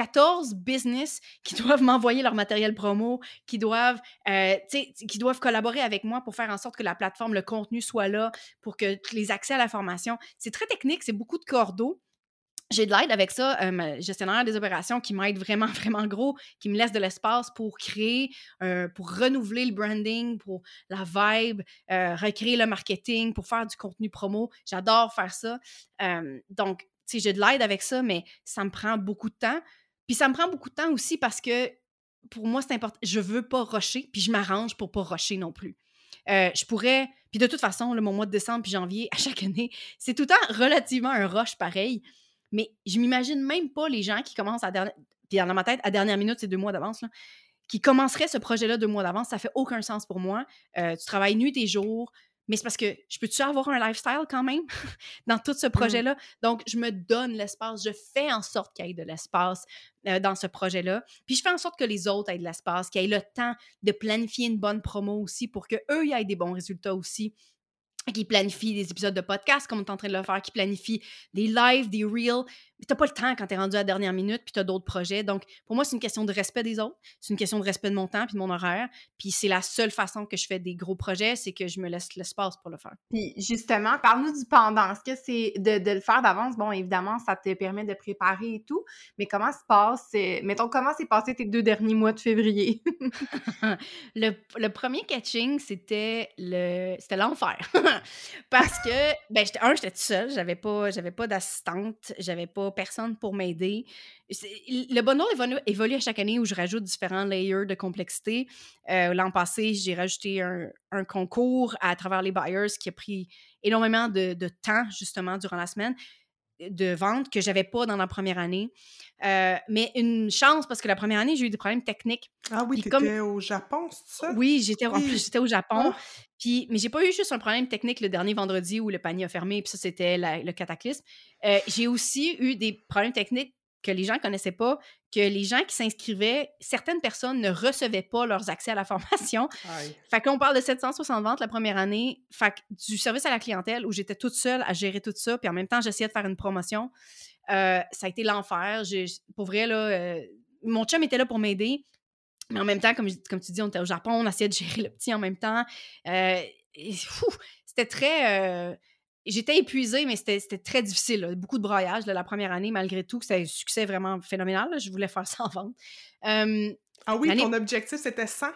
14 business qui doivent m'envoyer leur matériel promo, qui doivent, euh, qui doivent collaborer avec moi pour faire en sorte que la plateforme, le contenu soit là, pour que les accès à la formation. C'est très technique, c'est beaucoup de cordeaux. J'ai de l'aide avec ça, euh, gestionnaire des opérations qui m'aide vraiment, vraiment gros, qui me laisse de l'espace pour créer, euh, pour renouveler le branding, pour la vibe, euh, recréer le marketing, pour faire du contenu promo. J'adore faire ça. Donc, j'ai de l'aide avec ça, mais ça me prend beaucoup de temps. Puis ça me prend beaucoup de temps aussi parce que pour moi, c'est important. Je veux pas rusher, puis je m'arrange pour pas rusher non plus. Euh, je pourrais. Puis de toute façon, là, mon mois de décembre puis janvier, à chaque année, c'est tout le temps relativement un rush pareil. Mais je m'imagine même pas les gens qui commencent à dernière. Puis dans ma tête, à dernière minute, c'est deux mois d'avance, qui commenceraient ce projet-là deux mois d'avance. Ça fait aucun sens pour moi. Euh, tu travailles nuit et jour. Mais c'est parce que je peux-tu avoir un lifestyle quand même dans tout ce projet-là? Donc, je me donne l'espace. Je fais en sorte qu'il y ait de l'espace euh, dans ce projet-là. Puis, je fais en sorte que les autres aient de l'espace, qu'ils aient le temps de planifier une bonne promo aussi pour qu'eux aient des bons résultats aussi qui planifie des épisodes de podcast comme on est en train de le faire, qui planifie des lives, des reels. Mais t'as pas le temps quand t'es rendu à la dernière minute puis t'as d'autres projets. Donc, pour moi, c'est une question de respect des autres. C'est une question de respect de mon temps puis de mon horaire. Puis c'est la seule façon que je fais des gros projets, c'est que je me laisse l'espace pour le faire. Puis justement, parle-nous du pendant. Est-ce que c'est de, de le faire d'avance? Bon, évidemment, ça te permet de préparer et tout, mais comment se passe, euh, mettons, comment s'est passé tes deux derniers mois de février? le, le premier catching, c'était le c'était l'enfer. Parce que, ben, j'étais, un, j'étais toute seule, j'avais pas, j'avais pas d'assistante, j'avais pas personne pour m'aider. Le bundle évolue, évolue à chaque année où je rajoute différents layers de complexité. Euh, l'an passé, j'ai rajouté un, un concours à travers les buyers qui a pris énormément de, de temps, justement, durant la semaine. De vente que j'avais pas dans la première année. Euh, mais une chance parce que la première année, j'ai eu des problèmes techniques. Ah oui, t'étais comme- au Japon, c'est ça? Oui, j'étais en Oui. plus j'étais au Japon. Ah. Puis, mais j'ai pas eu juste un problème technique le dernier vendredi où le panier a fermé, puis ça, c'était le cataclysme. Euh, j'ai aussi eu des problèmes techniques que les gens connaissaient pas, que les gens qui s'inscrivaient, certaines personnes ne recevaient pas leurs accès à la formation. Aïe. Fait qu'on parle de 760 ventes la première année. Fait que du service à la clientèle où j'étais toute seule à gérer tout ça, puis en même temps, j'essayais de faire une promotion. Euh, ça a été l'enfer. Pour vrai, là, euh, mon chum était là pour m'aider. Mais en même temps, comme, comme tu dis, on était au Japon, on essayait de gérer le petit en même temps. Euh, c'était très. J'étais épuisée, mais c'était très difficile. là. Beaucoup de broyage là, la première année, malgré tout, c'était un succès vraiment phénoménal. là. Je voulais faire ça en vente. Euh, Ah oui, ton objectif, c'était 100?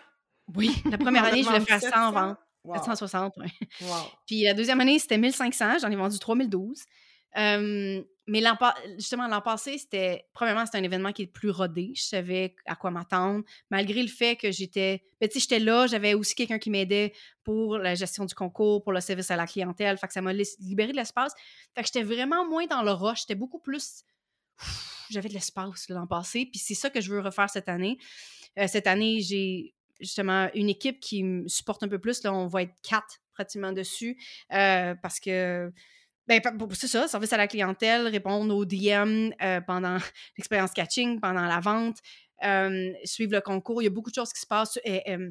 oui, la première année, je voulais faire ça en 700? vente. Wow. 760, oui. Wow. Puis la deuxième année, c'était 1500. J'en ai vendu 3012. Euh, mais l'an justement, l'an passé, c'était. Premièrement, c'était un événement qui est plus rodé. Je savais à quoi m'attendre, malgré le fait que j'étais. Mais tu sais, j'étais là, j'avais aussi quelqu'un qui m'aidait pour la gestion du concours, pour le service à la clientèle. Fait que ça m'a libéré de l'espace. Fait que j'étais vraiment moins dans le rush. J'étais beaucoup plus. J'avais de l'espace l'an passé. Puis c'est ça que je veux refaire cette année. Euh, cette année, j'ai justement une équipe qui me supporte un peu plus. Là, on va être quatre pratiquement dessus euh, parce que. Ben, c'est ça, service à la clientèle, répondre aux DM euh, pendant l'expérience catching, pendant la vente, euh, suivre le concours. Il y a beaucoup de choses qui se passent. euh, euh,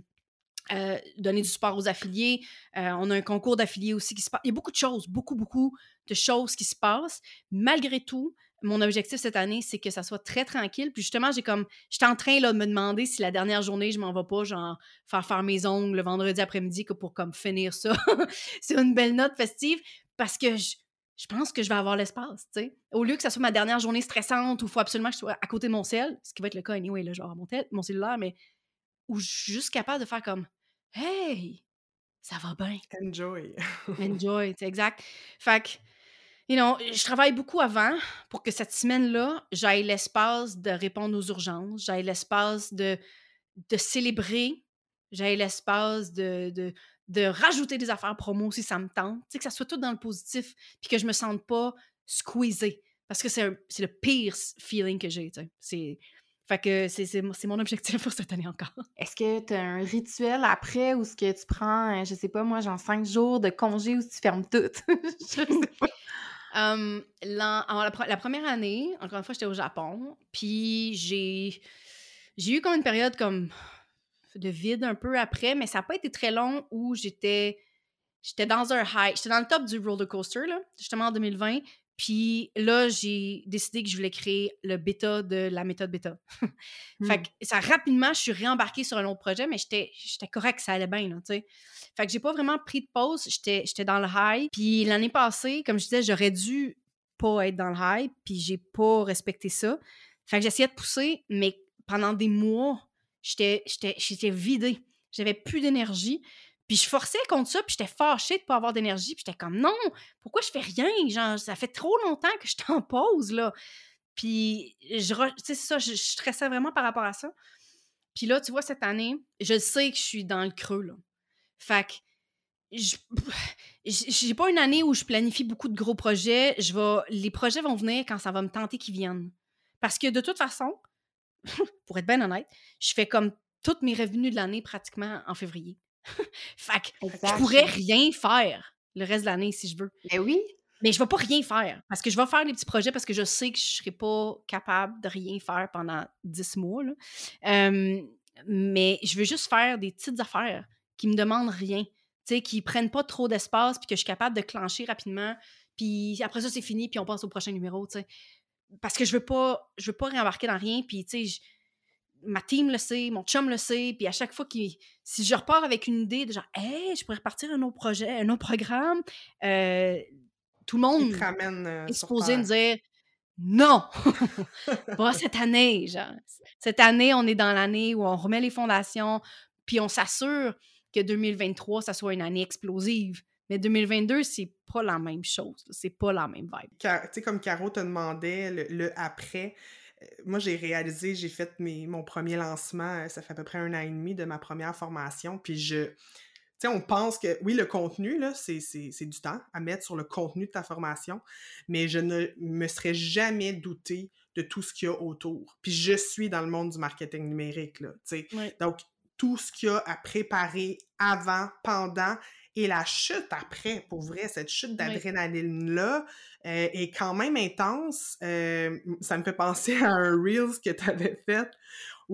euh, donner du support aux affiliés. Euh, on a un concours d'affiliés aussi qui se passe. Il y a beaucoup de choses, beaucoup, beaucoup de choses qui se passent. Malgré tout, mon objectif cette année, c'est que ça soit très tranquille. Puis justement, j'ai comme. J'étais en train là, de me demander si la dernière journée, je m'en vais pas, genre, faire faire mes ongles le vendredi après-midi pour comme finir ça sur une belle note festive. Parce que je, je pense que je vais avoir l'espace, tu sais. Au lieu que ça soit ma dernière journée stressante où il faut absolument que je sois à côté de mon cell, ce qui va être le cas anyway, là, genre mon, tel, mon cellulaire, mais où je suis juste capable de faire comme Hey, ça va bien. Enjoy. Enjoy, c'est exact. Fait que, you know, je travaille beaucoup avant pour que cette semaine-là, j'aille l'espace de répondre aux urgences, j'aille l'espace de, de célébrer, j'aille l'espace de, de, de rajouter des affaires promo si ça me tente, tu sais, que ça soit tout dans le positif, puis que je me sente pas squeezée. Parce que c'est le pire feeling que j'ai, tu sais. C'est... Fait que c'est, mon objectif pour cette année encore. Est-ce que tu as un rituel après ou est-ce que tu prends, euh, je sais pas moi, genre cinq jours de congé où tu fermes tout? je sais pas. Um, la, pre- la première année, encore une fois, j'étais au Japon, puis j'ai eu comme une période comme de vide un peu après, mais ça n'a pas été très long où j'étais j'étais dans un high, j'étais dans le top du roller coaster là, justement en 2020. Puis là, j'ai décidé que je voulais créer le bêta de la méthode bêta. Fait que ça, rapidement, je suis réembarquée sur un autre projet, mais j'étais j'étais correct, ça allait bien, tu sais. Fait que j'ai pas vraiment pris de pause, j'étais j'étais dans le high. Puis l'année passée, comme je disais, j'aurais dû pas être dans le high, puis j'ai pas respecté ça. Fait que j'essayais de pousser, mais pendant des mois, j'étais vidée. J'avais plus d'énergie. Puis je forçais contre ça, puis j'étais fâchée de pas avoir d'énergie, puis j'étais comme non, pourquoi je fais rien? Genre, ça fait trop longtemps que je t'en pause, là. Puis, je, tu ça, je, stressais vraiment par rapport à ça. Puis là, tu vois, cette année, je sais que je suis dans le creux, là. Fait que, j'ai pas une année où je planifie beaucoup de gros projets. Je vais, les projets vont venir quand ça va me tenter qu'ils viennent. Parce que de toute façon, pour être bien honnête, je fais comme tous mes revenus de l'année pratiquement en février. fait que, je pourrais rien faire le reste de l'année si je veux. Ben oui. Mais je vais pas rien faire parce que je vais faire des petits projets parce que je sais que je serai pas capable de rien faire pendant 10 mois. là. Euh, mais je veux juste faire des petites affaires qui me demandent rien, qui prennent pas trop d'espace puis que je suis capable de clencher rapidement. Puis après ça, c'est fini puis on passe au prochain numéro, tu sais. Parce que je veux pas, je veux pas réembarquer dans rien puis tu sais, ma team le sait, mon chum le sait, puis à chaque fois qu'il si je repars avec une idée de genre hey, je pourrais repartir un autre projet, un autre programme, euh, tout le monde Il te ramène euh, est supposé me dire non, pas cette année, genre. Cette année, on est dans l'année où on remet les fondations, puis on s'assure que 2023, ça soit une année explosive. Mais 2022, c'est pas la même chose. C'est pas la même vibe. Tu sais, comme Caro te demandait, le, le après, euh, moi, j'ai réalisé, j'ai fait mes, mon premier lancement, euh, ça fait à peu près un an et demi de ma première formation, puis je... Tu sais, on pense que, oui, le contenu, là, c'est c'est- c'est du temps à mettre sur le contenu de ta formation, mais je ne me serais jamais douté de tout ce qu'il y a autour. Puis je suis dans le monde du marketing numérique, là, tu sais. Donc, tout ce qu'il y a à préparer avant, pendant et la chute après, pour vrai, cette chute d'adrénaline-là euh, est quand même intense. Euh, ça me fait penser à un Reels que tu avais fait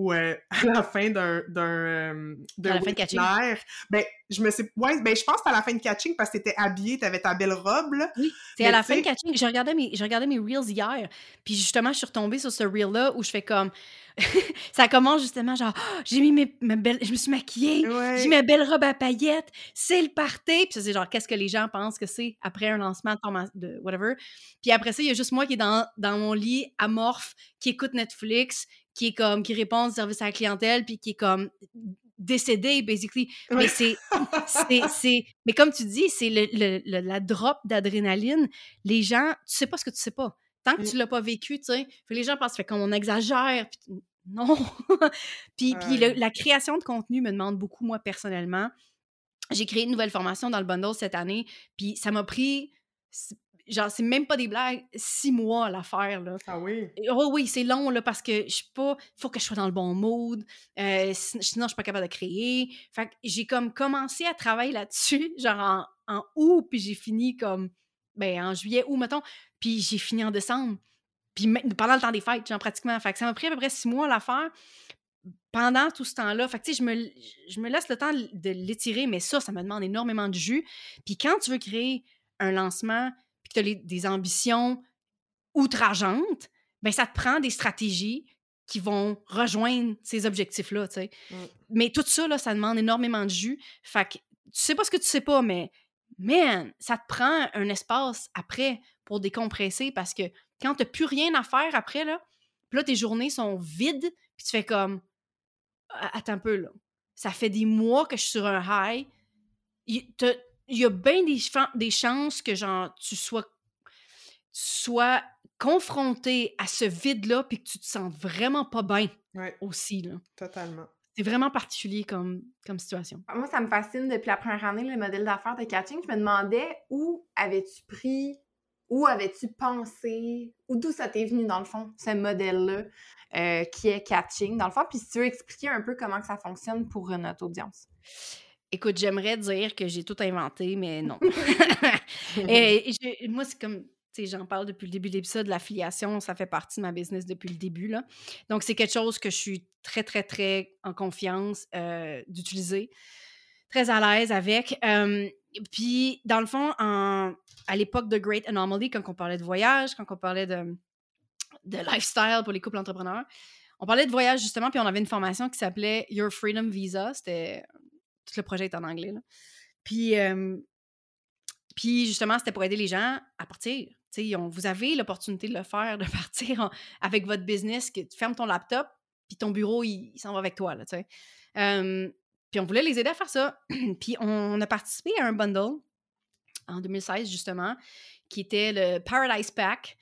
euh, à la fin d'un d'un euh, d'un À la fin de Catching. webinaire, ben je me sais ouais, ben je pense que à la fin de catching parce que t'étais habillée, t'avais ta belle robe là. Oui, c'est à la fin de catching. Je regardais, mes, je regardais mes reels hier. Puis justement, je suis retombée sur ce reel-là où je fais comme. ça commence justement genre, Ah, j'ai mis mes, ma belle. Je me suis maquillée. Ouais. J'ai ma belle robe à paillettes. C'est le party. Puis ça, c'est genre, qu'est-ce que les gens pensent que c'est après un lancement de whatever. Puis après ça, il y a juste moi qui est dans, dans mon lit, amorphe, qui écoute Netflix, qui est comme, qui répond au service à la clientèle, puis qui est comme décédé, basically. Mais c'est, c'est, mais comme tu dis, c'est le, le- le- la drop d'adrénaline. Les gens, tu sais pas ce que tu sais pas. Tant que Mm. tu l'as pas vécu, tu sais. Les gens pensent, fait comme on exagère. puis non. puis, puis le- la création de contenu me demande beaucoup, moi, personnellement. J'ai créé une nouvelle formation dans le bundle cette année, puis ça m'a pris, genre, c'est même pas des blagues, six mois à la faire, là. Ah oui? Oh oui, c'est long, là, parce que je suis pas. faut que je sois dans le bon mood. euh, sin- sinon, je suis pas capable de créer. Fait que j'ai comme commencé à travailler là-dessus, genre en, en août, puis j'ai fini comme. Ben, en juillet, août, mettons. Puis j'ai fini en décembre. Puis pendant le temps des fêtes, genre pratiquement. Fait que ça m'a pris à peu près six mois à la faire. Pendant tout ce temps-là, fait que tu sais, je me, je me laisse le temps de l'étirer, mais ça, ça me demande énormément de jus. Puis quand tu veux créer un lancement, puis que tu as des ambitions outrageantes, ben ça te prend des stratégies qui vont rejoindre ces objectifs-là, tu sais. Mm. Mais tout ça, là, ça demande énormément de jus. Fait que tu sais pas ce que tu sais pas, mais man, ça te prend un espace après pour décompresser parce que quand t'as plus rien à faire après, là, puis là, tes journées sont vides, puis tu fais comme Attends un peu, là. Ça fait des mois que je suis sur un high. T'as- il y a bien des, chan- des chances que genre tu sois tu sois confronté à ce vide-là puis que tu te sentes vraiment pas bien Ouais, aussi. là. totalement. C'est vraiment particulier comme, comme situation. Moi, ça me fascine depuis la première année, le modèle d'affaires de catching. Je me demandais où avais-tu pris, où avais-tu pensé, ou d'où ça t'est venu, dans le fond, ce modèle-là, euh, qui est catching, dans le fond? Puis si tu veux expliquer un peu comment que ça fonctionne pour euh, notre audience. Écoute, j'aimerais dire que j'ai tout inventé, mais non. et, et je- moi, c'est comme, tu sais, j'en parle depuis le début de l'épisode, l'affiliation, ça fait partie de ma business depuis le début, là. Donc, c'est quelque chose que je suis très, très, très en confiance euh, d'utiliser, très à l'aise avec. Euh, puis, dans le fond, en- à l'époque de Great Anomaly, quand on parlait de voyage, quand on parlait de, de lifestyle pour les couples entrepreneurs, on parlait de voyage justement, puis on avait une formation qui s'appelait Your Freedom Visa. C'était tout le projet est en anglais. Là. Puis, puis justement, c'était pour aider les gens à partir. On- vous avez l'opportunité de le faire, de partir avec votre business, que tu fermes ton laptop, puis ton bureau, il, s'en va avec toi. Là, puis on voulait les aider à faire ça. puis on a participé à un bundle en 2016, justement, qui était le Paradise Pack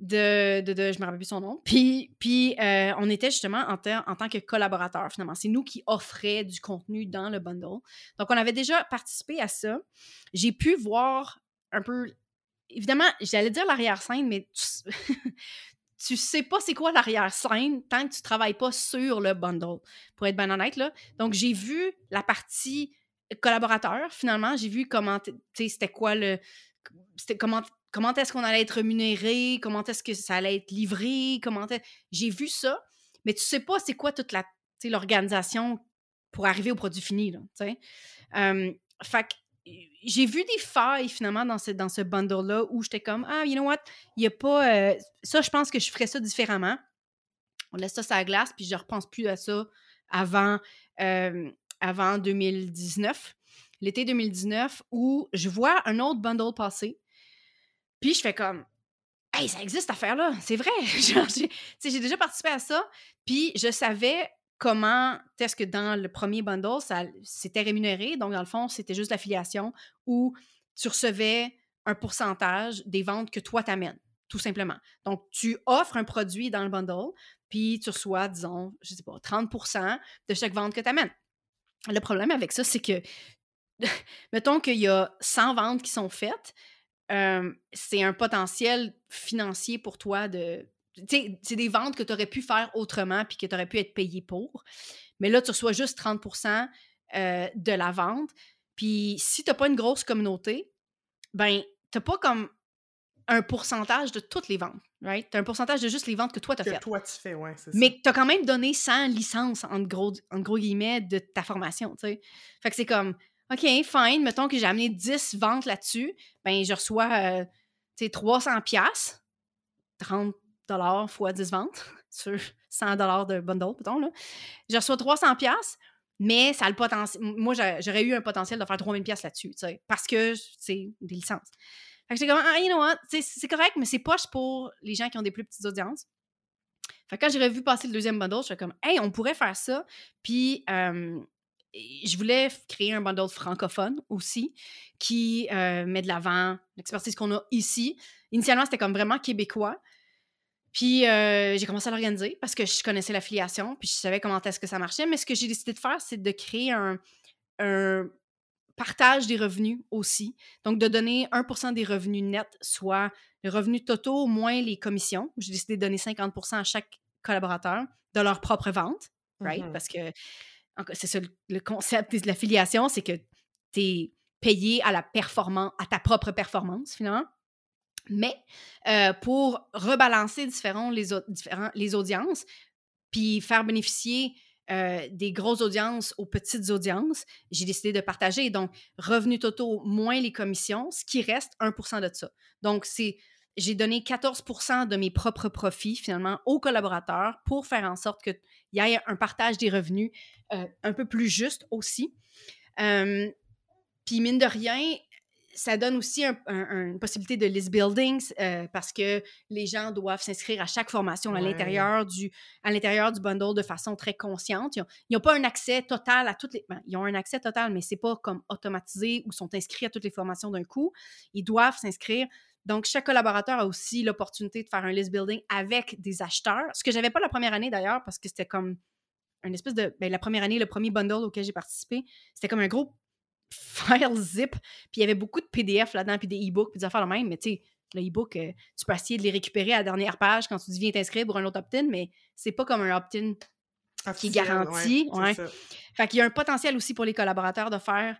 de, de, de- je me rappelle plus son nom. Puis, puis euh, on était justement en, en tant que collaborateur, finalement. C'est nous qui offrait du contenu dans le bundle. Donc, on avait déjà participé à ça. J'ai pu voir un peu. Évidemment, j'allais dire l'arrière-scène, mais tu, tu sais pas c'est quoi l'arrière-scène tant que tu travailles pas sur le bundle, pour être bien honnête. Là. Donc, j'ai vu la partie collaborateur, finalement. J'ai vu comment, tu sais, c'était quoi le. C'était comment comment est-ce qu'on allait être rémunéré, comment est-ce que ça allait être livré, comment j'ai vu ça, mais tu sais pas c'est quoi toute l'organisation pour arriver au produit fini là. Euh, fait j'ai vu des failles finalement dans ce, dans ce bundle là où j'étais comme ah you know what, il y a pas euh, ça je pense que je ferais ça différemment. On laisse ça sur la glace puis je repense plus à ça avant avant 2019, l'été 2019 où je vois un autre bundle passer puis je fais comme, hey, ça existe cette affaire-là, c'est vrai. J'ai déjà participé à ça. Puis je savais comment est-ce que dans le premier bundle, ça c'était rémunéré. Donc, dans le fond, c'était juste l'affiliation où tu recevais un pourcentage des ventes que toi t'amènes, tout simplement. Donc, tu offres un produit dans le bundle, puis tu reçois, disons, je sais pas, 30% de chaque vente que tu amènes. Le problème avec ça, c'est que mettons qu'il y a 100 ventes qui sont faites, euh, c'est un potentiel financier pour toi de. C'est des ventes que tu aurais pu faire autrement puis que tu aurais pu être payé pour. Mais là, tu reçois juste 30% euh, de la vente. Puis si tu n'as pas une grosse communauté, ben, tu n'as pas comme un pourcentage de toutes les ventes, right? Tu as un pourcentage de juste les ventes que toi, tu as Que faites. toi, tu fais, ouais, c'est ça. Mais tu as quand même donné 100 licences, en gros, en gros guillemets, de ta formation, tu sais. Fait que c'est comme, OK, fine, mettons que j'ai amené 10 ventes là-dessus, ben je reçois, euh, tu sais, 300 piastres, 30 fois 10 ventes, sur 100 de bundle, mettons, là. Je reçois 300 piastres, mais ça a le potentiel... Moi, j'a- j'aurais eu un potentiel de faire 3000 piastres là-dessus, parce que c'est des licences. Fait que j'étais comme, ah, you know what, c'est correct, mais c'est poche pour les gens qui ont des plus petites audiences. Fait que quand j'ai revu passer le deuxième bundle, je suis comme, hey, on pourrait faire ça. Puis, euh, je voulais créer un bundle francophone aussi qui euh, met de l'avant l'expertise qu'on a ici. Initialement, c'était comme vraiment québécois. Puis, euh, j'ai commencé à l'organiser parce que je connaissais l'affiliation, puis je savais comment est-ce que ça marchait. Mais ce que j'ai décidé de faire, c'est de créer un, un partage des revenus aussi. Donc, de donner 1% des revenus nets, soit les revenus totaux moins les commissions. J'ai décidé de donner 50% à chaque collaborateur de leur propre vente, right? Mhm. Parce que c'est ça le, concept de l'affiliation, c'est que tu es payé à la performance, à ta propre performance, finalement. Mais euh, pour rebalancer différents les, différents, les audiences, puis faire bénéficier euh, des grosses audiences aux petites audiences, j'ai décidé de partager. Donc, revenus totaux moins les commissions, ce qui reste 1% de ça. Donc, c'est j'ai donné 14% de mes propres profits finalement aux collaborateurs pour faire en sorte qu'il y ait un partage des revenus euh, un peu plus juste aussi. Euh, Puis mine de rien, ça donne aussi un- un- une possibilité de list building euh, parce que les gens doivent s'inscrire à chaque formation à Ouais. l'intérieur du à l'intérieur du bundle de façon très consciente. Ils n'ont pas un accès total à toutes les. ben, ils ont un accès total, mais c'est pas comme automatisé ou sont inscrits à toutes les formations d'un coup. Ils doivent s'inscrire. Donc, chaque collaborateur a aussi l'opportunité de faire un list building avec des acheteurs. Ce que j'avais pas la première année d'ailleurs, parce que c'était comme une espèce de. Ben, la première année, le premier bundle auquel j'ai participé, c'était comme un gros file zip. Puis il y avait beaucoup de PDF là-dedans, puis des e-books, puis des affaires de même. Mais tu sais, le e-book, euh, tu peux essayer de les récupérer à la dernière page quand tu dis viens t'inscrire pour un autre opt-in, mais c'est pas comme un opt-in qui est garanti. ouais, ouais. Fait qu'il y a un potentiel aussi pour les collaborateurs de faire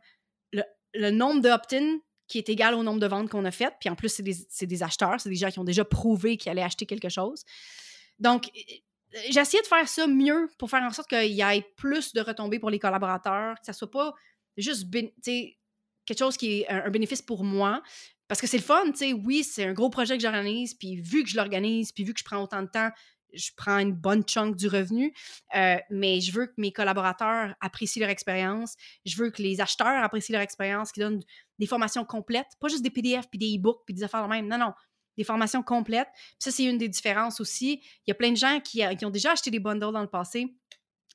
le, le nombre de opt-in qui est égal au nombre de ventes qu'on a faites. Puis en plus, c'est des, des acheteurs, c'est des gens qui ont déjà prouvé qu'ils allaient acheter quelque chose. Donc, essayé de faire ça mieux pour faire en sorte qu'il y ait plus de retombées pour les collaborateurs, que ça soit pas juste quelque chose qui est un, bénéfice pour moi. Parce que c'est le fun, tu sais, oui, c'est un gros projet que j'organise, puis vu que je l'organise, puis vu que je prends autant de temps, je prends une bonne chunk du revenu, euh, mais je veux que mes collaborateurs apprécient leur expérience. Je veux que les acheteurs apprécient leur expérience, qu'ils donnent des formations complètes, pas juste des PDF, puis des e-books, puis des affaires de même. Non, non, des formations complètes. Puis ça, c'est une des différences aussi. Il y a plein de gens qui, qui ont déjà acheté des bundles dans le passé,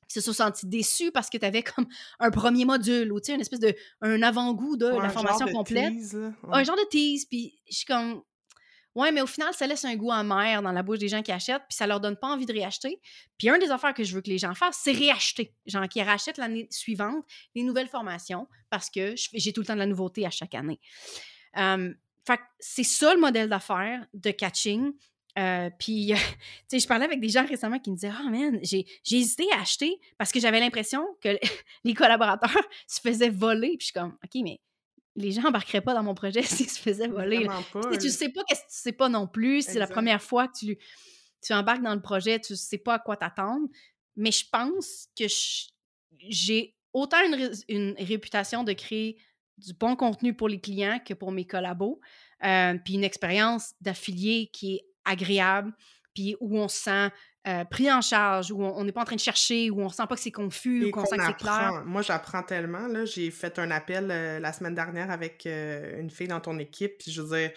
qui se sont sentis déçus parce que tu avais comme un premier module ou tu sais, une espèce de un avant-goût de Ouais, la un genre formation de complète tease, ouais. un genre de tease, puis je suis comme... Ouais, mais au final, ça laisse un goût amer dans la bouche des gens qui achètent, puis ça leur donne pas envie de réacheter. Puis un des affaires que je veux que les gens fassent, c'est réacheter. Genre qui rachètent l'année suivante les nouvelles formations, parce que j'ai tout le temps de la nouveauté à chaque année. Euh, fait c'est ça le modèle d'affaires de catching. Euh, puis, tu sais, je parlais avec des gens récemment qui me disaient Ah, man, j'ai hésité à acheter parce que j'avais l'impression que les collaborateurs se faisaient voler. Puis je suis comme OK, mais les gens embarqueraient pas dans mon projet s'ils se faisaient voler. pas. Tu sais, tu sais pas qu'est-ce que tu sais pas non plus. C'est la première fois que tu, tu embarques dans le projet, tu sais pas à quoi t'attendre. Mais je pense que j'ai autant une, ré- une réputation de créer du bon contenu pour les clients que pour mes collabos. Euh, puis une expérience d'affilié qui est agréable, puis où on se sent euh, pris en charge, où on n'est pas en train de chercher, où on sent pas que c'est confus, on qu'on sent que c'est clair. Moi, j'apprends tellement. Là. J'ai fait un appel euh, la semaine dernière avec euh, une fille dans ton équipe. Puis je veux dire,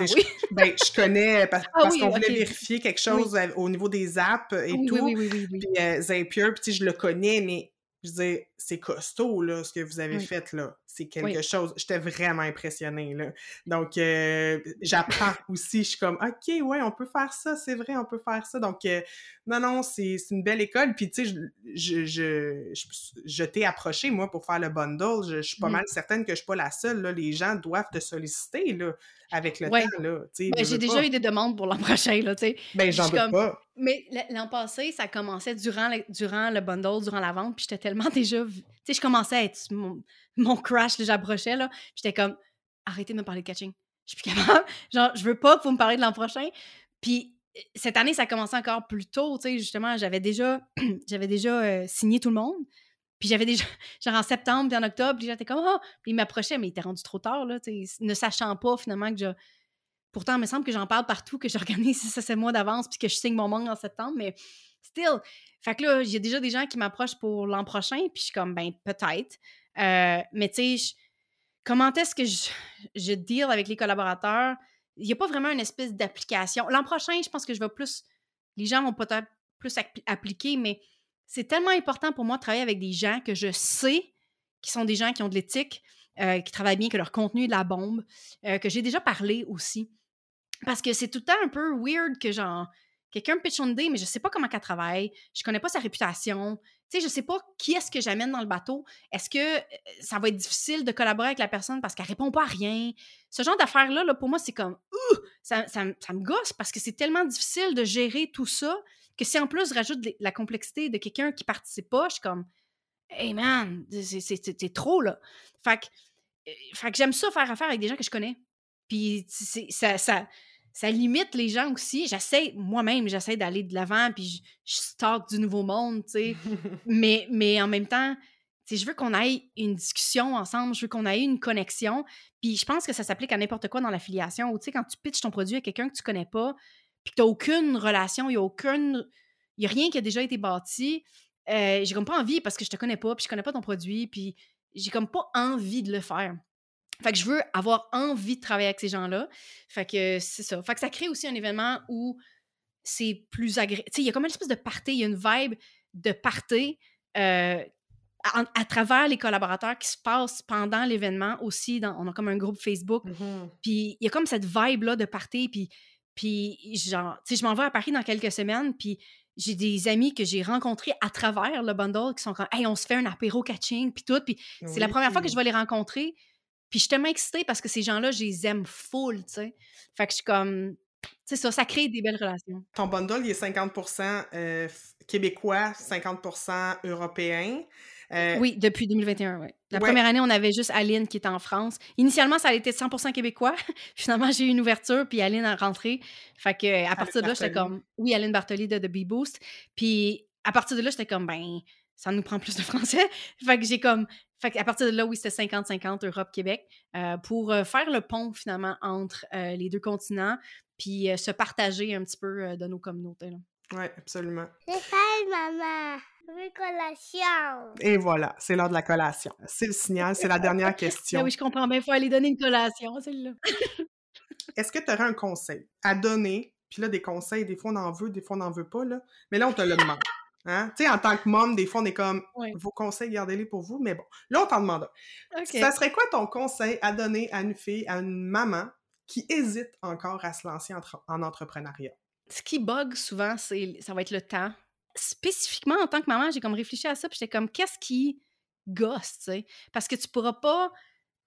Ah oui? je, ben, je connais parce, Ah parce oui, qu'on voulait vérifier quelque chose au niveau des apps et Oui, tout. oui, oui, oui, oui, oui. Puis Zapier, puis je le connais, mais je veux dire, c'est costaud, là, ce que vous avez Oui. fait, là. C'est quelque Oui. chose. J'étais vraiment impressionnée, là. Donc, euh, j'apprends aussi. Je suis comme, OK, ouais, on peut faire ça, c'est vrai, on peut faire ça. Donc, euh, non, non, c'est une belle école. Puis, tu sais, je, je, je, je, je t'ai approché, moi, pour faire le bundle. Je, je suis pas Mhm. mal certaine que je suis pas la seule, là. Les gens doivent te solliciter, là, avec le Ouais. temps, là. Ben, veux, j'ai veux déjà eu des demandes pour l'an prochain, là, tu sais. Ben, j'en doute comme- pas. Mais l'an passé, ça commençait durant le, durant le bundle, durant la vente, puis j'étais tellement déjà... Tu sais, je commençais à être mon, là, j'approchais, là. J'étais comme, arrêtez de me parler de catching. Je suis plus capable. Genre, je veux pas que vous me parlez de l'an prochain. Puis cette année, ça a commencé encore plus tôt, tu sais, justement, j'avais déjà, j'avais déjà signé tout le monde. Puis j'avais déjà, genre en septembre, puis en octobre, puis j'étais comme, ah! Puis il m'approchait, mais il était rendu trop tard, là, tu ne sachant pas, finalement, que je... Pourtant, il me semble que j'en parle partout, que j'organise 6 à 7 mois d'avance, puis que je signe mon monde en septembre, mais still. Fait que là, il y a déjà des gens qui m'approchent pour l'an prochain, puis je suis comme, ben, peut-être. Euh, mais tu sais, comment est-ce que je, je deal avec les collaborateurs? Il n'y a pas vraiment une espèce d'application. L'an prochain, je pense que je vais plus. Les gens vont peut-être plus appli- appliquer, mais c'est tellement important pour moi de travailler avec des gens que je sais qui sont des gens qui ont de l'éthique, euh, qui travaillent bien, que leur contenu est de la bombe, euh, que j'ai déjà parlé aussi. Parce que c'est tout le temps un peu weird que, genre, quelqu'un me pitch une idée, mais je sais pas comment qu'elle travaille, je connais pas sa réputation, tu sais, je sais pas qui est-ce que j'amène dans le bateau. Est-ce que euh, ça va être difficile de collaborer avec la personne parce qu'elle répond pas à rien? Ce genre d'affaires-là, là, pour moi, c'est comme, ouh, ça, ça me- gosse parce que c'est tellement difficile de gérer tout ça que si en plus je rajoute la complexité de quelqu'un qui participe pas, je suis comme, hey man, c'est- trop, là. Fait que, euh, fait que j'aime ça faire affaire avec des gens que je connais. Puis ça, ça, ça limite les gens aussi. J'essaie, moi-même, j'essaie d'aller de l'avant, puis je, je stocke du nouveau monde, tu sais. mais, mais en même temps, tu sais, je veux qu'on ait une discussion ensemble, je veux qu'on ait une connexion. Puis je pense que ça s'applique à n'importe quoi dans l'affiliation. Ou tu sais, quand tu pitches ton produit à quelqu'un que tu connais pas, puis que tu n'as aucune relation, il n'y a aucune. Il n'y a rien qui a déjà été bâti. euh, j'ai comme pas envie parce que je te connais pas, puis je connais pas ton produit, puis j'ai comme pas envie de le faire. Fait que je veux avoir envie de travailler avec ces gens-là. Fait que c'est ça. Fait que ça crée aussi un événement où c'est plus agréable. Tu sais, il y a comme une espèce de party, il y a une vibe de party euh, à, à travers les collaborateurs qui se passent pendant l'événement aussi. Dans, on a comme un groupe Facebook. Mhm. Puis il y a comme cette vibe-là de party. Puis, puis genre, tu sais, je m'en vais à Paris dans quelques semaines. Puis j'ai des amis que j'ai rencontrés à travers le bundle qui sont comme, hey, on se fait un apéro catching. Puis tout. Puis c'est la première fois que je vais les rencontrer. Puis je suis tellement excitée parce que ces gens-là, je les aime full, tu sais. Fait que je suis comme. Tu sais, ça, ça crée des belles relations. Ton bundle, il est 50% euh, québécois, 50% européen. Euh, Oui, depuis 2021, oui. La Ouais. première année, on avait juste Aline qui était en France. Initialement, ça a été 100% québécois. Finalement, j'ai eu une ouverture, puis Aline a rentré. Fait que à partir de là, j'étais comme, oui, Aline Bartoli de The Bee Boost. Puis à partir de là, j'étais comme, ben, ça nous prend plus de français. fait que j'ai comme, fait qu'à partir de là, oui, c'était 50-50 Europe-Québec euh, pour euh, faire le pont finalement entre euh, les deux continents, puis euh, se partager un petit peu euh, de nos communautés. là. Oui, absolument. C'est ça, maman. Collation. Et voilà, c'est l'heure de la collation. C'est le signal, c'est la dernière question. Ah oui, je comprends bien, il faut aller donner une collation, celle-là. Est-ce que tu aurais un conseil à donner? Puis là, des conseils, des fois on en veut, des fois on n'en veut pas, là. Mais là, on te le demande. Hein? Tu sais, en tant que mom, des fois, on est comme, vos conseils, gardez-les pour vous. Mais bon, là, on t'en demande un. OK. Ça serait quoi ton conseil à donner à une fille, à une maman qui hésite encore à se lancer entre- en entrepreneuriat? ce qui bug souvent, c'est ça va être le temps. Spécifiquement, en tant que maman, j'ai comme réfléchi à ça, puis j'étais comme, qu'est-ce qui gosse, tu sais? Parce que tu pourras pas,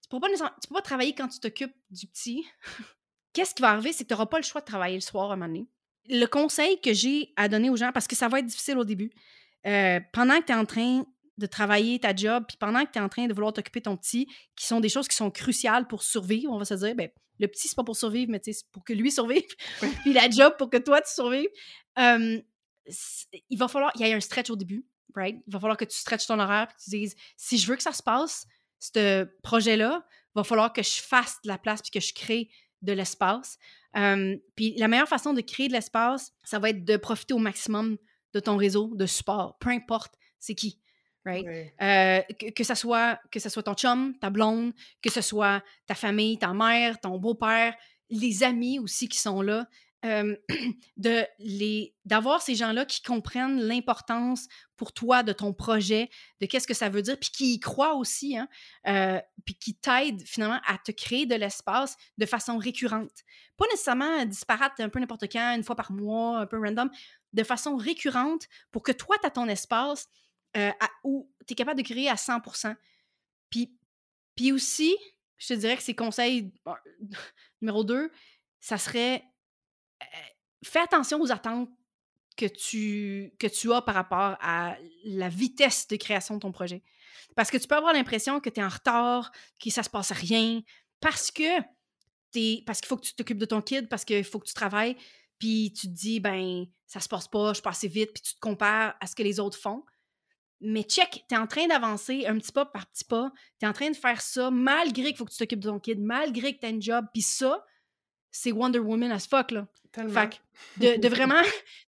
tu pourras pas, tu pourras pas travailler quand tu t'occupes du petit. qu'est-ce qui va arriver, c'est que tu n'auras pas le choix de travailler le soir à un moment donné. Le conseil que j'ai à donner aux gens, parce que ça va être difficile au début, euh, pendant que tu es en train de travailler ta job, puis pendant que tu es en train de vouloir t'occuper de ton petit, qui sont des choses qui sont cruciales pour survivre, on va se dire, ben, le petit, c'est pas pour survivre, mais c'est pour que lui survive, puis la job pour que toi, tu survives. Euh, il va falloir, il y a un stretch au début, right? Il va falloir que tu stretches ton horaire, puis que tu dises, si je veux que ça se passe, ce projet-là, il va falloir que je fasse de la place, puis que je crée de l'espace. Euh, puis la meilleure façon de créer de l'espace, ça va être de profiter au maximum de ton réseau de support, peu importe c'est qui, right? Euh, que, que ça soit que ça soit ton chum, ta blonde, que ce soit ta famille, ta mère, ton beau-père, les amis aussi qui sont là. de les d'avoir ces gens-là qui comprennent l'importance pour toi de ton projet, de qu'est-ce que ça veut dire, puis qui y croient aussi, hein, puis qui t'aident finalement à te créer de l'espace de façon récurrente. Pas nécessairement disparate un peu n'importe quand, une fois par mois, un peu random, de façon récurrente pour que toi, tu as ton espace euh, où tu es capable de créer à 100% Puis, puis aussi, je te dirais que ces conseils numéro 2, ça serait fais attention aux attentes que tu, que as par rapport à la vitesse de création de ton projet. Parce que tu peux avoir l'impression que tu es en retard, que ça se passe rien, parce que parce qu'il faut que tu t'occupes de ton kid, parce qu'il faut que tu travailles, puis tu te dis, ben, ça se passe pas, je passe assez vite, puis tu te compares à ce que les autres font. Mais check, tu es en train d'avancer un petit pas par petit pas, tu es en train de faire ça malgré qu'il faut que tu t'occupes de ton kid, malgré que tu as un job, puis ça, c'est Wonder Woman as fuck, là. Fait de, de, vraiment,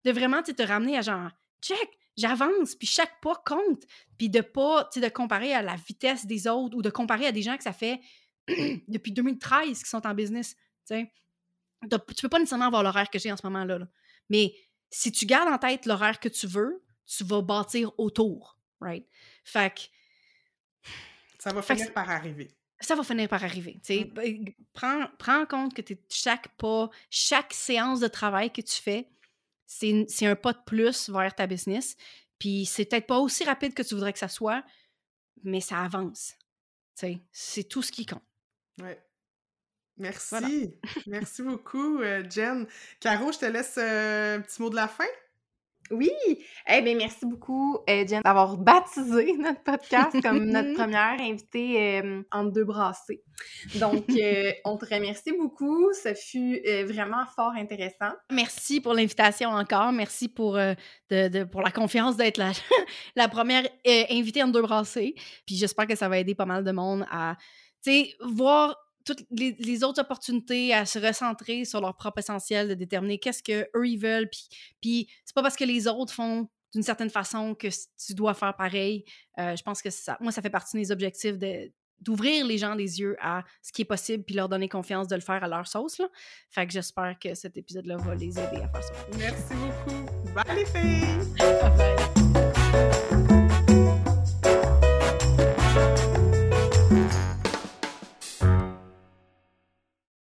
de vraiment te ramener à genre, check, j'avance, puis chaque pas compte, puis de pas, tu de comparer à la vitesse des autres ou de comparer à des gens que ça fait depuis 2013 qui sont en business, tu sais. Tu peux pas nécessairement avoir l'horaire que j'ai en ce moment-là, mais si tu gardes en tête l'horaire que tu veux, tu vas bâtir autour, right? Fait que... Ça va finir par arriver ça va finir par arriver. Prends, prends en compte que chaque pas, chaque séance de travail que tu fais, c'est un pas de plus vers ta business. Puis c'est peut-être pas aussi rapide que tu voudrais que ça soit, mais ça avance. C'est tout ce qui compte. Ouais. Merci. Merci beaucoup, euh, Jen. Caro, je te laisse euh, un petit mot de la fin? Oui! Eh bien, merci beaucoup, euh, Jen, d'avoir baptisé notre podcast comme notre première invitée euh, entre deux brassées. Donc, euh, on te remercie beaucoup. Ça fut vraiment fort intéressant. Merci pour l'invitation encore. Merci pour, de, pour la confiance d'être la, la première invitée entre deux brassées. Puis j'espère que ça va aider pas mal de monde à, tu sais, voir toutes les, autres opportunités à se recentrer sur leur propre essentiel, de déterminer qu'est-ce qu'eux ils veulent. Puis, puis c'est pas parce que les autres font d'une certaine façon que tu dois faire pareil. Euh, je pense que ça, moi, ça fait partie de mes objectifs de, d'ouvrir les gens des yeux à ce qui est possible puis leur donner confiance de le faire à leur sauce. Là. Fait que j'espère que cet épisode-là va les aider à faire ça. Merci beaucoup. Bye les filles! Bye.